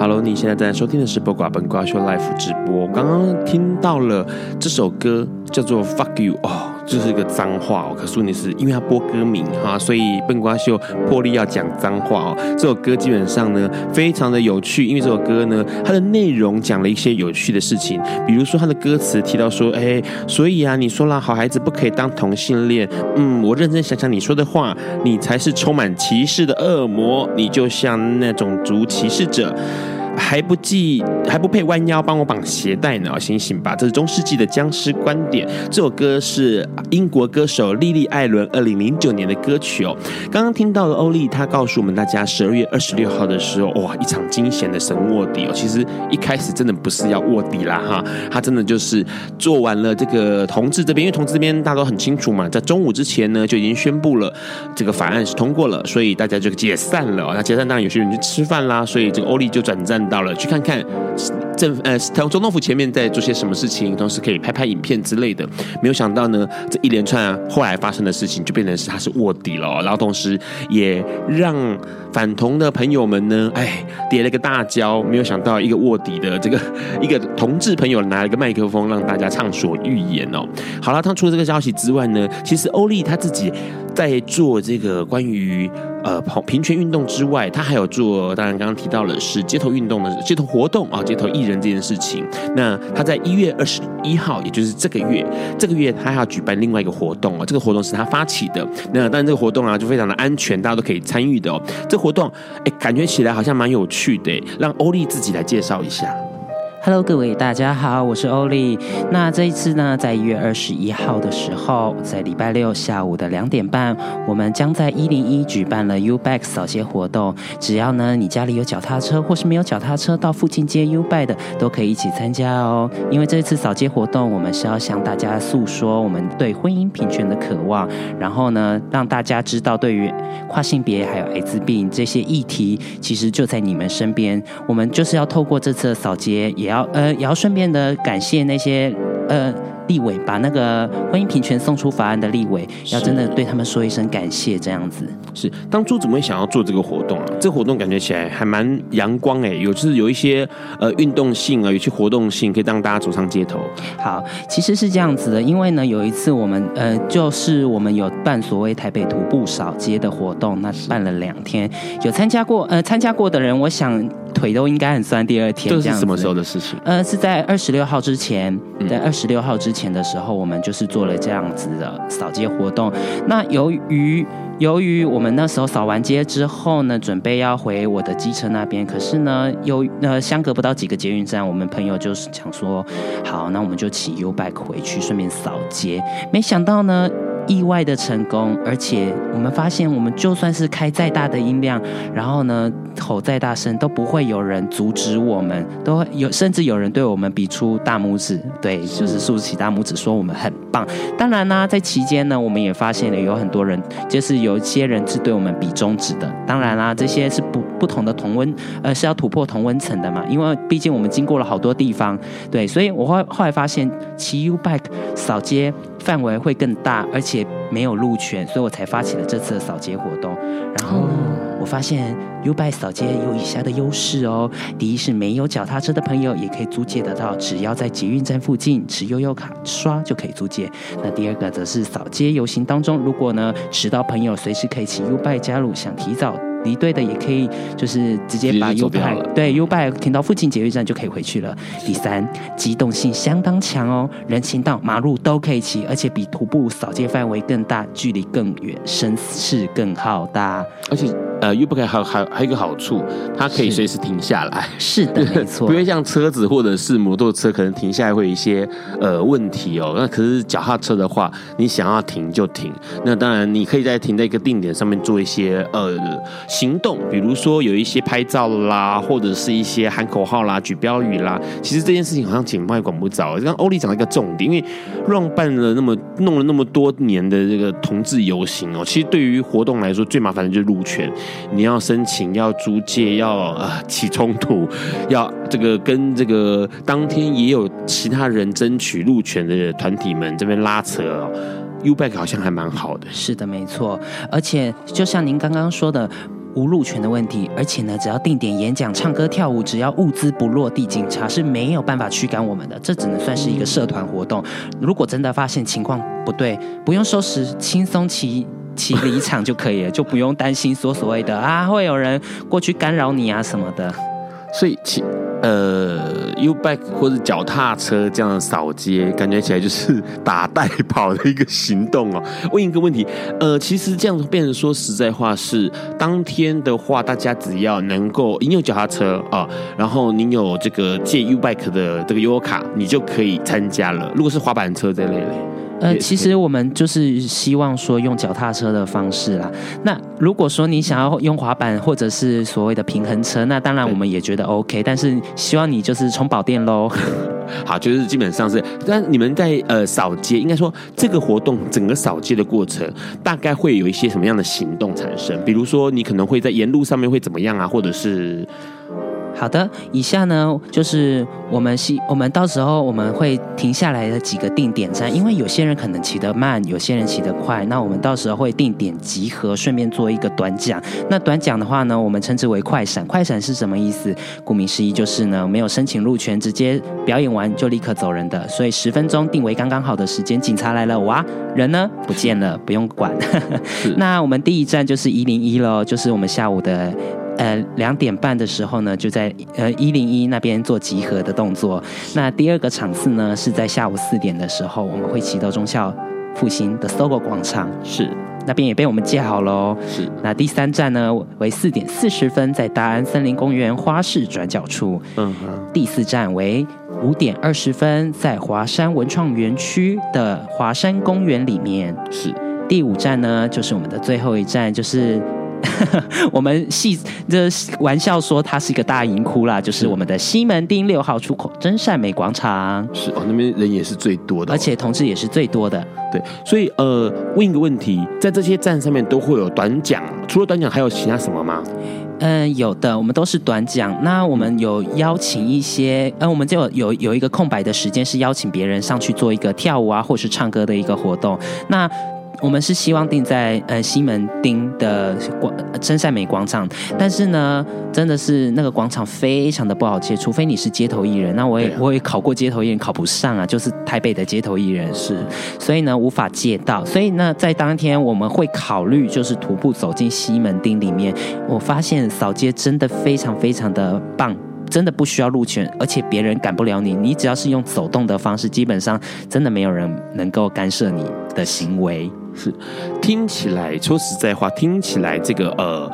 Hello，你现在在收听的是八卦本瓜秀 life 直播。刚刚听到了这首歌叫做《Fuck You》哦。这是一个脏话哦，可是你是因为他播歌名哈，所以笨瓜秀破例要讲脏话哦。这首歌基本上呢非常的有趣，因为这首歌呢它的内容讲了一些有趣的事情，比如说它的歌词提到说，哎，所以啊你说了好孩子不可以当同性恋，嗯，我认真想想你说的话，你才是充满歧视的恶魔，你就像那种族歧视者。还不记还不配弯腰帮我绑鞋带呢，醒醒吧！这是中世纪的僵尸观点。这首歌是英国歌手莉莉艾伦二零零九年的歌曲哦。刚刚听到了欧丽，她告诉我们大家，十二月二十六号的时候，哇，一场惊险的神卧底哦。其实一开始真的不是要卧底啦哈，他真的就是做完了这个同志这边，因为同志这边大家都很清楚嘛，在中午之前呢就已经宣布了这个法案是通过了，所以大家就解散了。那解散当然有些人去吃饭啦，所以这个欧丽就转战。到了，去看看政呃，总统府前面在做些什么事情，同时可以拍拍影片之类的。没有想到呢，这一连串，后来发生的事情，就变成是他是卧底了，然后同时也让反同的朋友们呢，哎，跌了个大跤。没有想到一个卧底的这个一个同志朋友拿了一个麦克风，让大家畅所欲言哦。好了，他除了这个消息之外呢，其实欧丽他自己在做这个关于。呃，平权运动之外，他还有做，当然刚刚提到了是街头运动的街头活动啊，街头艺人这件事情。那他在一月二十一号，也就是这个月，这个月他还要举办另外一个活动哦，这个活动是他发起的。那当然这个活动啊，就非常的安全，大家都可以参与的哦。这活动，哎，感觉起来好像蛮有趣的，让欧丽自己来介绍一下。Hello，各位大家好，我是欧丽。那这一次呢，在一月二十一号的时候，在礼拜六下午的两点半，我们将在一零一举办了 U Bike 扫街活动。只要呢你家里有脚踏车，或是没有脚踏车，到附近接 U Bike 的，都可以一起参加哦。因为这次扫街活动，我们是要向大家诉说我们对婚姻平权的渴望，然后呢，让大家知道对于跨性别还有艾滋病这些议题，其实就在你们身边。我们就是要透过这次的扫街，也要。呃，也要顺便的感谢那些呃。立委把那个婚姻平权送出法案的立委，要真的对他们说一声感谢，这样子。是当初怎么会想要做这个活动啊？这个活动感觉起来还蛮阳光哎，有就是有一些呃运动性啊，有些活动性，可以让大家走上街头。好，其实是这样子的，因为呢，有一次我们呃，就是我们有办所谓台北徒步扫街的活动，那办了两天，有参加过呃参加过的人，我想腿都应该很酸。第二天这样子，这是什么时候的事情？呃，是在二十六号之前，在二十六号之前。前的时候，我们就是做了这样子的扫街活动。那由于由于我们那时候扫完街之后呢，准备要回我的机车那边，可是呢，有呃相隔不到几个捷运站，我们朋友就是想说，好，那我们就骑 U bike 回去，顺便扫街。没想到呢。意外的成功，而且我们发现，我们就算是开再大的音量，然后呢吼再大声，都不会有人阻止我们，都会有甚至有人对我们比出大拇指，对，就是竖起大拇指说我们很棒。当然呢，在期间呢，我们也发现了有很多人，就是有一些人是对我们比中指的。当然啦，这些是不不同的同温，呃，是要突破同温层的嘛，因为毕竟我们经过了好多地方，对，所以我后后来发现骑 U bike 扫街范围会更大，而且没有路权，所以我才发起了这次的扫街活动。然后呢，我发现 U bike 扫街有以下的优势哦。第一是没有脚踏车的朋友也可以租借得到，只要在捷运站附近持悠悠卡刷就可以租借。那第二个则是扫街游行当中，如果呢迟到朋友随时可以请 U bike 加入，想提早。离队的也可以，就是直接把 U bike 对 U bike 停到附近捷运站就可以回去了。第三，机动性相当强哦，人行道、马路都可以骑，而且比徒步扫街范围更大，距离更远，声势更浩大。而且，呃，U bike 还有还还有一个好处，它可以随时停下来。是，是的，没错，<laughs> 不会像车子或者是摩托车，可能停下来会有一些呃问题哦。那可是脚踏车的话，你想要停就停。那当然，你可以在停在一个定点上面做一些呃。行动，比如说有一些拍照啦，或者是一些喊口号啦、举标语啦。其实这件事情好像警方也管不着。刚刚欧丽讲了一个重点，因为让办了那么弄了那么多年的这个同志游行哦，其实对于活动来说最麻烦的就是路权，你要申请、要租借、要呃起冲突、要这个跟这个当天也有其他人争取路权的团体们这边拉扯哦。Uback 好像还蛮好的。是的，没错，而且就像您刚刚说的。无路权的问题，而且呢，只要定点演讲、唱歌、跳舞，只要物资不落地，警察是没有办法驱赶我们的。这只能算是一个社团活动。如果真的发现情况不对，不用收拾，轻松骑骑离场就可以了，就不用担心说所谓的啊会有人过去干扰你啊什么的。所以骑呃 U-Bike 或者脚踏车这样扫街，感觉起来就是打带跑的一个行动哦。<laughs> 问一个问题，呃，其实这样变成说实在话是，当天的话，大家只要能够你有脚踏车啊、然后你有这个借 U-Bike 的这个 U 卡，你就可以参加了。如果是滑板车这类的。呃，其实我们就是希望说用脚踏车的方式啦。那如果说你想要用滑板或者是所谓的平衡车，那当然我们也觉得 OK。但是希望你就是充饱电喽。<laughs> 好，就是基本上是。但你们在呃扫街，应该说这个活动整个扫街的过程，大概会有一些什么样的行动产生？比如说你可能会在沿路上面会怎么样啊，或者是。好的，以下呢就是我们希我们到时候我们会停下来的几个定点站，因为有些人可能骑得慢，有些人骑得快，那我们到时候会定点集合，顺便做一个短讲。那短讲的话呢，我们称之为快闪。快闪是什么意思？顾名思义就是呢，没有申请路权，直接表演完就立刻走人的，所以十分钟定为刚刚好的时间。警察来了，哇，人呢不见了，不用管。<laughs> 那我们第一站就是一零一喽，就是我们下午的。呃，两点半的时候呢，就在呃一零一那边做集合的动作。那第二个场次呢，是在下午四点的时候，我们会骑到中校复兴的 SOGO 广场，是那边也被我们借好喽。是那第三站呢，为四点四十分在大安森林公园花市转角处。嗯哼。第四站为五点二十分在华山文创园区的华山公园里面。是第五站呢，就是我们的最后一站，就是。<laughs> 我们戏这玩笑说它是一个大银窟啦，就是我们的西门町六号出口真善美广场。是哦，那边人也是最多的，而且同志也是最多的。对，所以呃，问一个问题，在这些站上面都会有短讲，除了短讲还有其他什么吗？嗯，有的，我们都是短讲。那我们有邀请一些，呃，我们就有有有一个空白的时间，是邀请别人上去做一个跳舞啊，或是唱歌的一个活动。那我们是希望定在呃西门町的广真善美广场，但是呢，真的是那个广场非常的不好接，除非你是街头艺人。那我也、啊、我也考过街头艺人，考不上啊，就是台北的街头艺人是，所以呢无法借到。所以呢，在当天我们会考虑就是徒步走进西门町里面。我发现扫街真的非常非常的棒。真的不需要路权，而且别人赶不了你。你只要是用走动的方式，基本上真的没有人能够干涉你的行为。听起来说实在话，听起来这个呃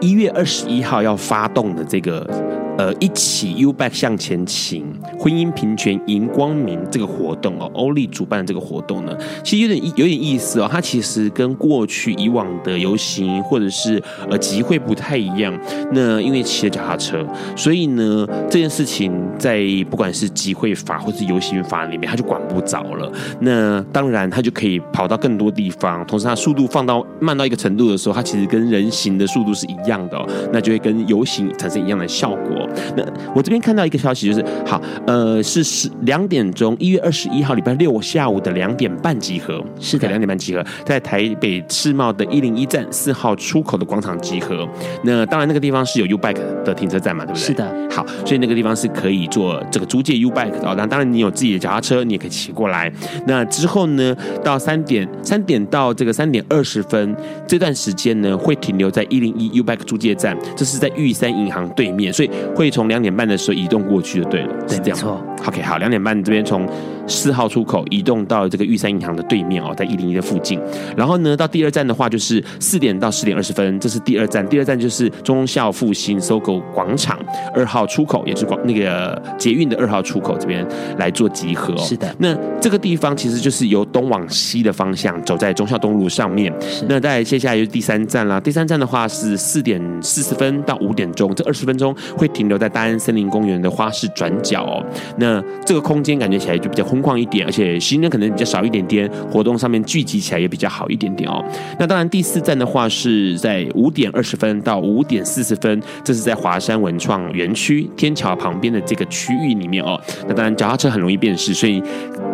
一月二十一号要发动的这个呃一起 U Bike 向前行，婚姻平权迎光明这个活动哦，欧丽主办的这个活动呢，其实有点有点意思哦。它其实跟过去以往的游行或者是呃集会不太一样。那因为骑了脚踏车，所以呢这件事情在不管是集会法或是游行法里面，它就管不着了。那当然，它就可以跑到更多地方，同时它速度放到慢到一个程度的时候，它其实跟人行的速度是一样的哦，那就会跟游行产生一样的效果。那我这边看到一个消息，就是好，呃，是十两点钟，一月二十一号礼拜六下午的两点半集合，是的，两点半集合，在台北世贸的一零一站四号出口的广场集合。那当然，那个地方是有 U Bike 的停车站嘛，对不对？是的。好，所以那个地方是可以做这个租借 U Bike 的。那当然，你有自己的脚踏车，你也可以骑过来。那之后呢，到三点，三点到这个三点二十分这段时间呢，会停留在一零一 U Bike 租借站，这是在玉山银行对面，所以会从两点半的时候移动过去就对了，是这样。没错。OK，好，两点半这边从四号出口移动到这个玉山银行的对面哦，在一零一的附近。然后呢，到第二站的话就是四点到四点二十分，这是第二站。第二站就是忠孝复兴 SOGO 广场二号出口，也是广那个捷运的二号出口这边来做集合哦。是的。那这个地方其实就是由东往西的方向走在忠孝东路上面。是。那再接下来就是第三站啦。第三站的话是四点四十分到五点钟，这二十分钟会停留在大安森林公园的花市转角哦。那那这个空间感觉起来就比较空旷一点，而且行人可能比较少一点点，活动上面聚集起来也比较好一点点哦。那当然第四站的话是在五点二十分到五点四十分，这是在华山文创园区天桥旁边的这个区域里面哦。那当然脚踏车很容易辨识，所以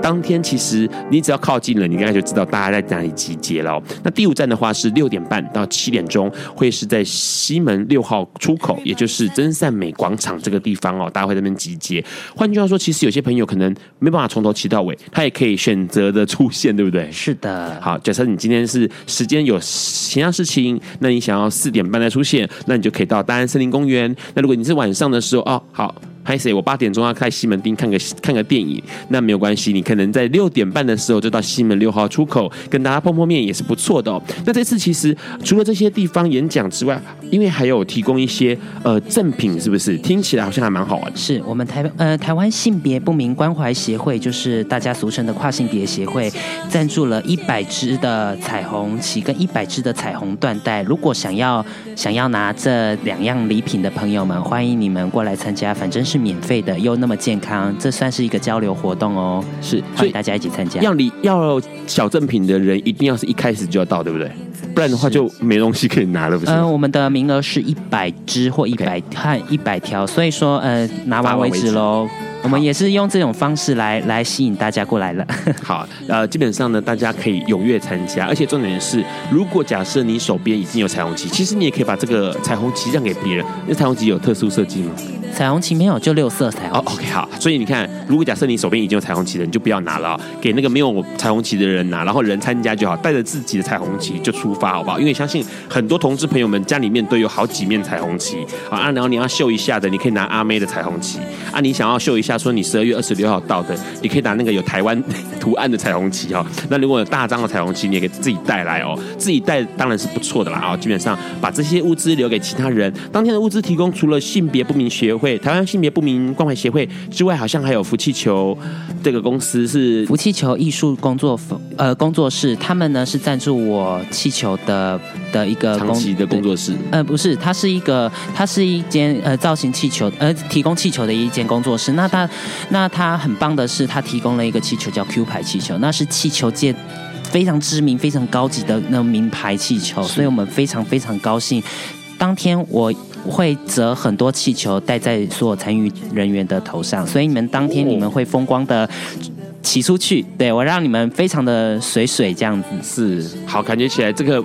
当天其实你只要靠近了，你应该就知道大家在哪里集结了哦。那第五站的话是六点半到七点钟，会是在西门六号出口，也就是真善美广场这个地方哦，大家会在那边集结。换句话说，其实有些朋友可能没办法从头骑到尾，他也可以选择的出现，对不对？是的。好，假设你今天是时间有其他事情，那你想要四点半再出现，那你就可以到大安森林公园。那如果你是晚上的时候，哦，好。拍谢，我八点钟要开西门町看个看个电影，那没有关系，你可能在六点半的时候就到西门六号出口跟大家碰碰面也是不错的哦。那这次其实除了这些地方演讲之外，因为还有提供一些呃赠品，是不是？听起来好像还蛮好玩的。是我们台呃台湾性别不明关怀协会，就是大家俗称的跨性别协会，赞助了一百支的彩虹旗跟一百支的彩虹缎带。如果想要想要拿这两样礼品的朋友们，欢迎你们过来参加，反正是。免费的，又那么健康，这算是一个交流活动哦。是，所以大家一起参加。要你要小赠品的人，一定要是一开始就要到，对不对？不然的话就没东西可以拿了，不是？嗯、呃，我们的名额是一百只或一百和一百条，所以说呃，拿完为止喽。我们也是用这种方式来来吸引大家过来了。<laughs> 好，呃，基本上呢，大家可以踊跃参加，而且重点是，如果假设你手边已经有彩虹旗，其实你也可以把这个彩虹旗让给别人。那彩虹旗有特殊设计吗？彩虹旗没有，就六色彩虹。哦，OK，好。所以你看，如果假设你手边已经有彩虹旗的，你就不要拿了，给那个没有彩虹旗的人拿，然后人参加就好，带着自己的彩虹旗就出发，好不好？因为相信很多同志朋友们家里面都有好几面彩虹旗啊，然后你要秀一下的，你可以拿阿妹的彩虹旗啊，你想要秀一下说你十二月二十六号到的，你可以拿那个有台湾 <laughs> 图案的彩虹旗哦。那如果有大张的彩虹旗，你也可以自己带来哦，自己带当然是不错的啦啊。基本上把这些物资留给其他人，当天的物资提供除了性别不明协会、台湾性别不明关怀协会之外，好像还有福气球这个公司是福气球艺术工作呃工作室，他们呢是赞助我气球的的一个长期的工作室。呃，不是，它是一个，它是一间呃造型气球呃提供气球的一间工作室。那它那他很棒的是，他提供了一个气球叫 Q 牌气球，那是气球界非常知名、非常高级的那名牌气球，所以我们非常非常高兴。当天我会折很多气球戴在所有参与人员的头上，所以你们当天你们会风光的骑出去。对，我让你们非常的水水这样子，是好，感觉起来这个。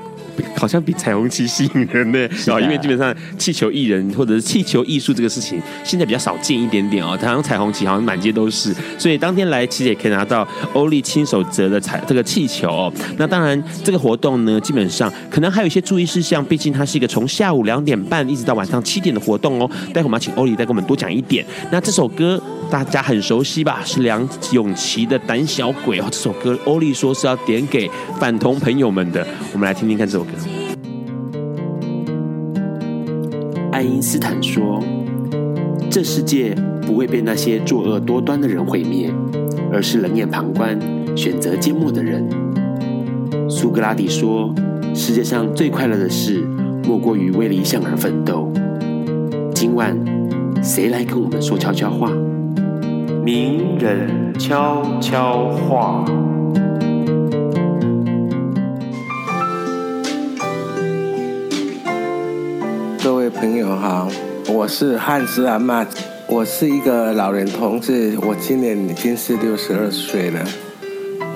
好像比彩虹旗吸引人呢，啊，因为基本上气球艺人或者是气球艺术这个事情，现在比较少见一点点哦。好像彩虹旗好像满街都是，所以当天来其实也可以拿到欧丽亲手折的彩这个气球哦。那当然，这个活动呢，基本上可能还有一些注意事项，毕竟它是一个从下午两点半一直到晚上七点的活动哦。待会我们要请欧丽再给我们多讲一点。那这首歌大家很熟悉吧？是梁咏琪的《胆小鬼》哦。这首歌欧丽说是要点给反同朋友们的，我们来听听看这首歌。爱因斯坦说：“这世界不会被那些作恶多端的人毁灭，而是冷眼旁观、选择缄默的人。苏格拉底说：“世界上最快乐的事，莫过于为理想而奋斗。”今晚，谁来跟我们说悄悄话？名人悄悄话。各位朋友好，我是汉斯阿嬷，我是一个老人同志，我今年已经是六十二岁了。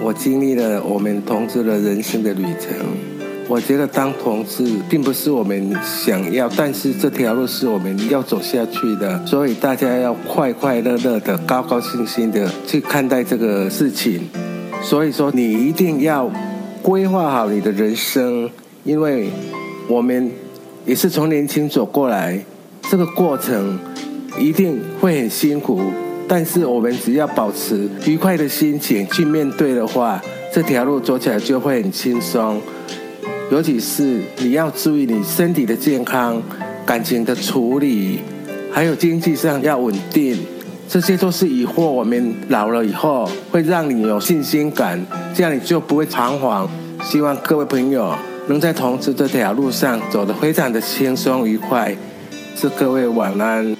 我经历了我们同志的人生的旅程。我觉得当同志并不是我们想要，但是这条路是我们要走下去的。所以大家要快快乐乐的、高高兴兴的去看待这个事情。所以说，你一定要规划好你的人生，因为我们。也是从年轻走过来，这个过程一定会很辛苦，但是我们只要保持愉快的心情去面对的话，这条路走起来就会很轻松。尤其是你要注意你身体的健康、感情的处理，还有经济上要稳定，这些都是以后我们老了以后会让你有信心感，这样你就不会彷徨。希望各位朋友。能在同志这条路上走得非常的轻松愉快，祝各位晚安。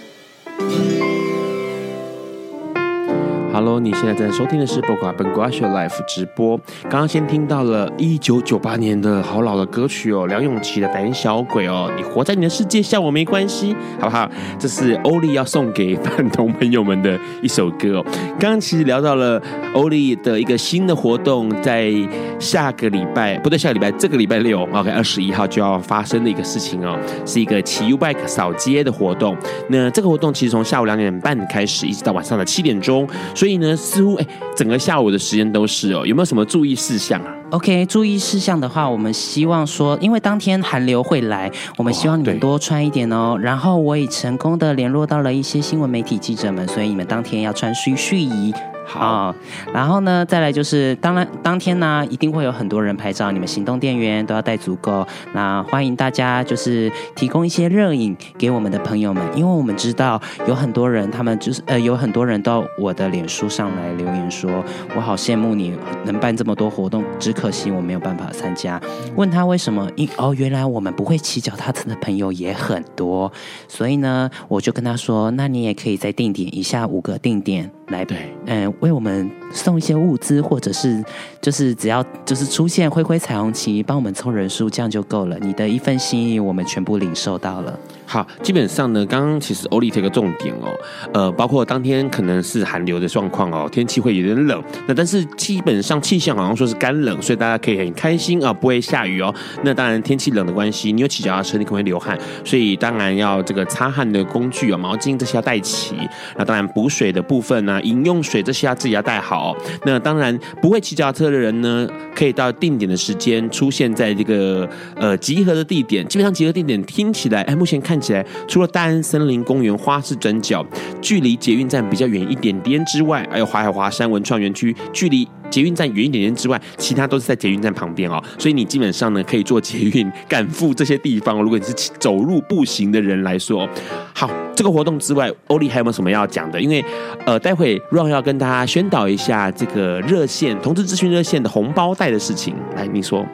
Hello，你现在正在收听的是《不瓜本瓜秀》Life 直播。刚刚先听到了一九九八年的好老的歌曲哦，梁咏琪的《胆小鬼》哦，你活在你的世界，像我没关系，好不好？这是欧丽要送给饭桶朋友们的一首歌哦。刚刚其实聊到了欧丽的一个新的活动，在下个礼拜不对，下个礼拜这个礼拜六，OK，二十一号就要发生的一个事情哦，是一个骑 U-Bike 扫街的活动。那这个活动其实从下午两点半开始，一直到晚上的七点钟，所以。所以呢，似乎哎，整个下午的时间都是哦，有没有什么注意事项啊？OK，注意事项的话，我们希望说，因为当天寒流会来，我们希望你们多穿一点哦。然后我也成功的联络到了一些新闻媒体记者们，所以你们当天要穿睡睡衣。好、哦，然后呢，再来就是，当然当天呢，一定会有很多人拍照，你们行动电源都要带足够。那欢迎大家就是提供一些热饮给我们的朋友们，因为我们知道有很多人，他们就是呃，有很多人到我的脸书上来留言说，我好羡慕你能办这么多活动，只可惜我没有办法参加。问他为什么？因哦，原来我们不会骑脚踏车的朋友也很多，所以呢，我就跟他说，那你也可以再定点一下五个定点。来，对，嗯，为我们送一些物资，或者是就是只要就是出现灰灰彩虹旗，帮我们凑人数，这样就够了。你的一份心意，我们全部领受到了。好，基本上呢，刚刚其实欧丽提个重点哦，呃，包括当天可能是寒流的状况哦，天气会有点冷。那但是基本上气象好像说是干冷，所以大家可以很开心啊，不会下雨哦。那当然天气冷的关系，你有骑脚踏车，你可能会流汗，所以当然要这个擦汗的工具啊，毛巾这些要带齐。那当然补水的部分呢，饮用水这些要自己要带好。那当然不会骑脚踏车的人呢，可以到定点的时间出现在这个呃集合的地点。基本上集合地点听起来，哎，目前看。起来，除了大安森林公园花市转角距离捷运站比较远一点点之外，还有华海华山文创园区距离捷运站远一点点之外，其他都是在捷运站旁边哦。所以你基本上呢可以坐捷运赶赴这些地方。如果你是走路步行的人来说，好，这个活动之外，欧丽还有没有什么要讲的？因为呃，待会 Ron 要跟大家宣导一下这个热线同志咨询热线的红包袋的事情。来，你说。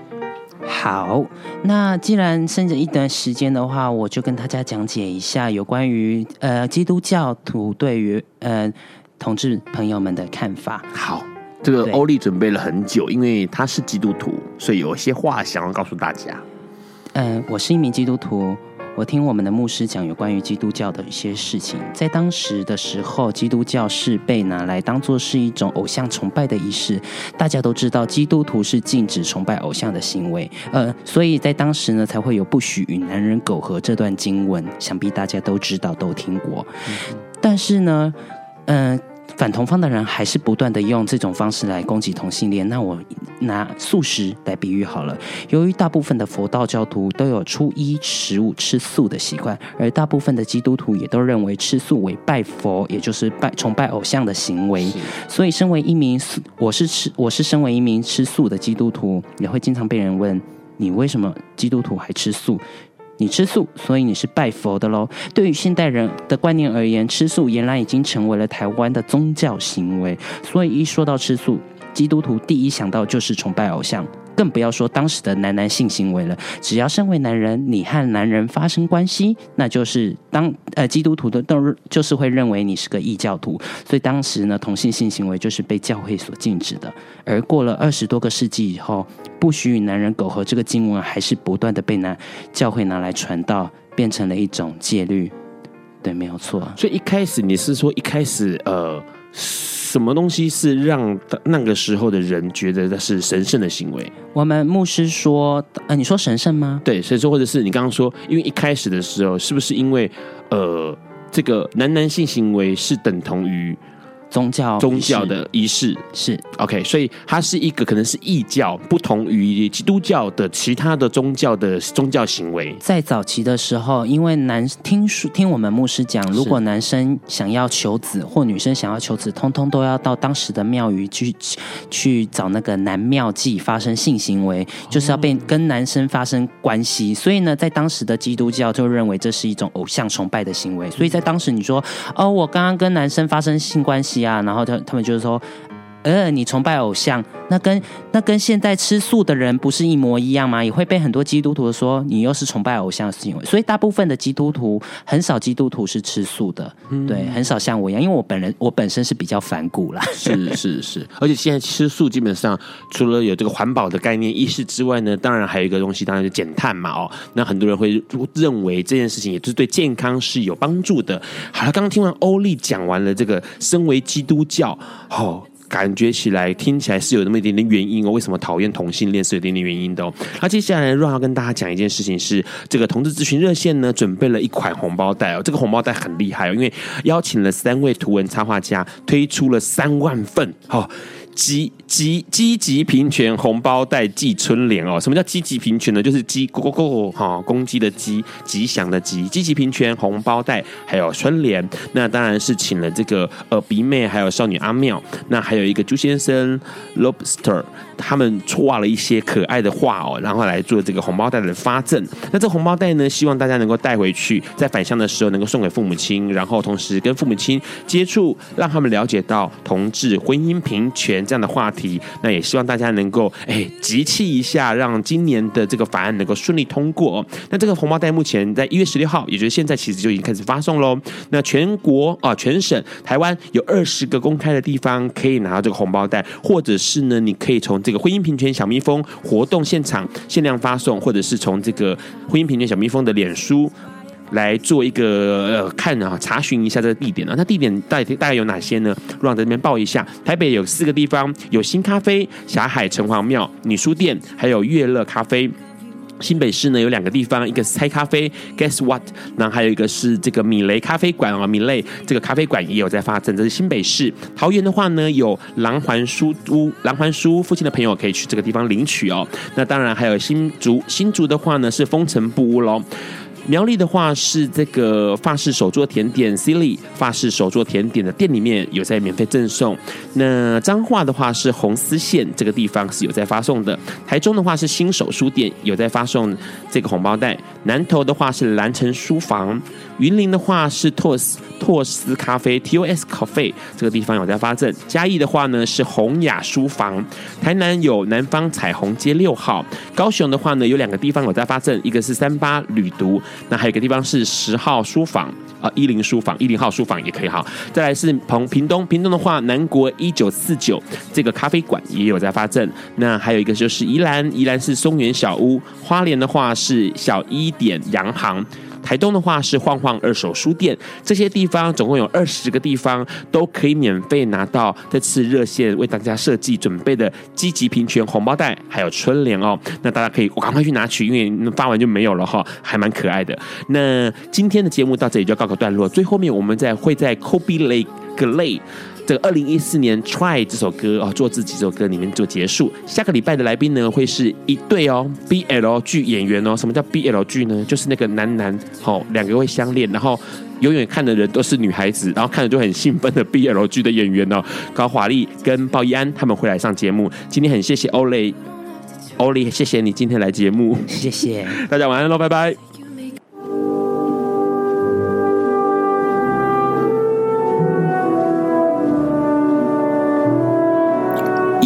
好，那既然剩着一段时间的话，我就跟大家讲解一下有关于呃基督教徒对于呃同志朋友们的看法。好，这个欧丽准备了很久，因为他是基督徒，所以有一些话想要告诉大家。嗯、呃，我是一名基督徒。我听我们的牧师讲有关于基督教的一些事情，在当时的时候，基督教是被拿来当做是一种偶像崇拜的仪式。大家都知道，基督徒是禁止崇拜偶像的行为，呃，所以在当时呢，才会有不许与男人苟合这段经文，想必大家都知道，都听过。但是呢，嗯、呃。反同方的人还是不断的用这种方式来攻击同性恋。那我拿素食来比喻好了。由于大部分的佛道教徒都有初一十五吃素的习惯，而大部分的基督徒也都认为吃素为拜佛，也就是拜崇拜偶像的行为。所以，身为一名素我是吃我是身为一名吃素的基督徒，也会经常被人问：你为什么基督徒还吃素？你吃素，所以你是拜佛的喽。对于现代人的观念而言，吃素俨然已经成为了台湾的宗教行为。所以一说到吃素，基督徒第一想到就是崇拜偶像。更不要说当时的男男性行为了。只要身为男人，你和男人发生关系，那就是当呃基督徒的都就是会认为你是个异教徒。所以当时呢，同性性行为就是被教会所禁止的。而过了二十多个世纪以后，不许与男人苟合这个经文还是不断的被拿教会拿来传道，变成了一种戒律。对，没有错。所以一开始你是说一开始呃。什么东西是让那个时候的人觉得那是神圣的行为？我们牧师说，呃，你说神圣吗？对，所以说或者是你刚刚说，因为一开始的时候，是不是因为呃，这个男男性行为是等同于？宗教宗教的仪式是 OK，所以它是一个可能是异教，不同于基督教的其他的宗教的宗教行为。在早期的时候，因为男听说听我们牧师讲，如果男生想要求子或女生想要求子，通通都要到当时的庙宇去去找那个男庙妓发生性行为，就是要被跟男生发生关系。所以呢，在当时的基督教就认为这是一种偶像崇拜的行为。所以在当时你说哦，我刚刚跟男生发生性关系。然后他他们就是说，呃，你崇拜偶像。那跟那跟现在吃素的人不是一模一样吗？也会被很多基督徒说你又是崇拜偶像的行为。所以大部分的基督徒很少基督徒是吃素的，嗯、对，很少像我一样，因为我本人我本身是比较反骨啦。是是是，而且现在吃素基本上除了有这个环保的概念意识之外呢，当然还有一个东西，当然就减碳嘛哦。那很多人会认为这件事情也就是对健康是有帮助的。好了，刚刚听完欧丽讲完了这个身为基督教，哦。感觉起来、听起来是有那么一点点原因哦。为什么讨厌同性恋是有一点点原因的哦。那接下来，Ron 要跟大家讲一件事情是，这个同志咨询热线呢，准备了一款红包袋哦。这个红包袋很厉害哦，因为邀请了三位图文插画家，推出了三万份哦。集积积极平权红包袋寄春联哦，什么叫积极平权呢？就是鸡咕咕咕哈，公鸡的鸡，吉祥的吉，积极平权红包袋还有春联。那当然是请了这个呃鼻妹，还有少女阿妙，那还有一个朱先生 Lobster，他们画了一些可爱的画哦，然后来做这个红包袋的发赠。那这红包袋呢，希望大家能够带回去，在返乡的时候能够送给父母亲，然后同时跟父母亲接触，让他们了解到同志婚姻平权。这样的话题，那也希望大家能够哎集气一下，让今年的这个法案能够顺利通过。那这个红包袋目前在一月十六号，也就是现在，其实就已经开始发送喽。那全国啊，全省台湾有二十个公开的地方可以拿到这个红包袋，或者是呢，你可以从这个婚姻平权小蜜蜂活动现场限量发送，或者是从这个婚姻平权小蜜蜂的脸书。来做一个呃看啊，查询一下这个地点啊。那地点大大概有哪些呢？让在这边报一下。台北有四个地方，有新咖啡、霞海城隍庙、女书店，还有悦乐咖啡。新北市呢有两个地方，一个是猜咖啡，Guess What？那还有一个是这个米雷咖啡馆啊，米雷这个咖啡馆也有在发展，这是新北市。桃园的话呢，有狼环书屋，狼环书屋附近的朋友可以去这个地方领取哦。那当然还有新竹，新竹的话呢是风城布屋喽。苗栗的话是这个法式手作甜点 Silly 法式手作甜点的店里面有在免费赠送。那彰化的话是红丝线这个地方是有在发送的。台中的话是新手书店有在发送这个红包袋。南投的话是蓝城书房。云林的话是拓斯拓斯咖啡 TOS Coffee 这个地方有在发证。嘉义的话呢是洪雅书房。台南有南方彩虹街六号。高雄的话呢有两个地方有在发证，一个是三八旅读。那还有一个地方是十号书房啊，一零书房，一零号书房也可以哈。再来是澎屏东，屏东的话，南国一九四九这个咖啡馆也有在发证。那还有一个就是宜兰，宜兰是松原小屋，花莲的话是小一点洋行。台东的话是晃晃二手书店，这些地方总共有二十个地方都可以免费拿到这次热线为大家设计准备的积极平权红包袋，还有春联哦。那大家可以我赶快去拿取，因为发完就没有了哈，还蛮可爱的。那今天的节目到这里就告个段落，最后面我们再会在 Kobe Lake Lay。这个二零一四年《Try》这首歌哦，做自己这首歌里面做结束。下个礼拜的来宾呢，会是一对哦，BL 剧演员哦。什么叫 BL 剧呢？就是那个男男哦，两个会相恋，然后永远看的人都是女孩子，然后看着就很兴奋的 BL 剧的演员哦。高华丽跟鲍奕安他们会来上节目。今天很谢谢欧蕾，欧蕾，谢谢你今天来节目，谢谢 <laughs> 大家晚安喽，拜拜。